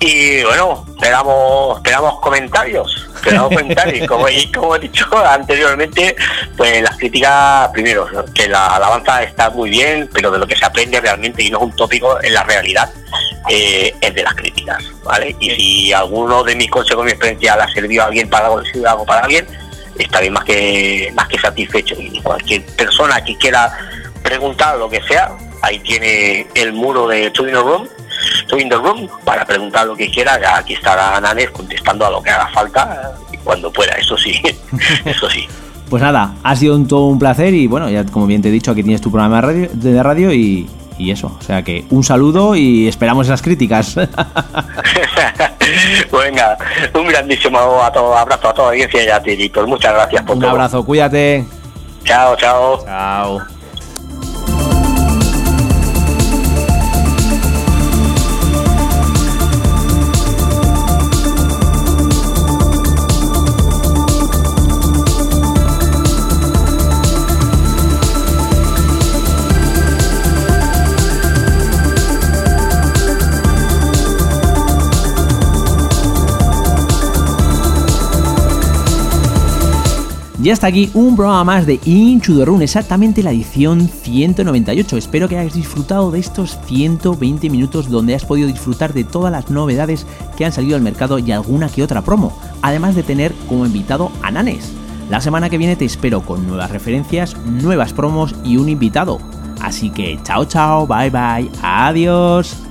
Y bueno, esperamos, esperamos comentarios. Esperamos comentarios. Como, como he dicho anteriormente, pues las críticas, primero, que la alabanza está muy bien, pero de lo que se aprende realmente, y no es un tópico, en la realidad, eh, es de las críticas. ¿vale? Y si alguno de mis consejos, mi experiencia, le ha servido a alguien para sirve algo para alguien, estaré más que más que satisfecho y cualquier persona que quiera preguntar lo que sea ahí tiene el muro de Two in the Room Two in the Room para preguntar lo que quiera aquí estará Nanes contestando a lo que haga falta y cuando pueda eso sí eso sí Pues nada, ha sido un, todo un placer y bueno, ya como bien te he dicho, aquí tienes tu programa de radio, de radio y, y eso. O sea que un saludo y esperamos esas críticas. venga un grandísimo a todo, abrazo a toda la audiencia y a ti Víctor muchas gracias por un todo abrazo, cuídate. chao chao Chao. Y hasta aquí un programa más de Into the Run, exactamente la edición 198. Espero que hayáis disfrutado de estos 120 minutos donde has podido disfrutar de todas las novedades que han salido al mercado y alguna que otra promo, además de tener como invitado a Nanes. La semana que viene te espero con nuevas referencias, nuevas promos y un invitado. Así que chao chao, bye bye, adiós.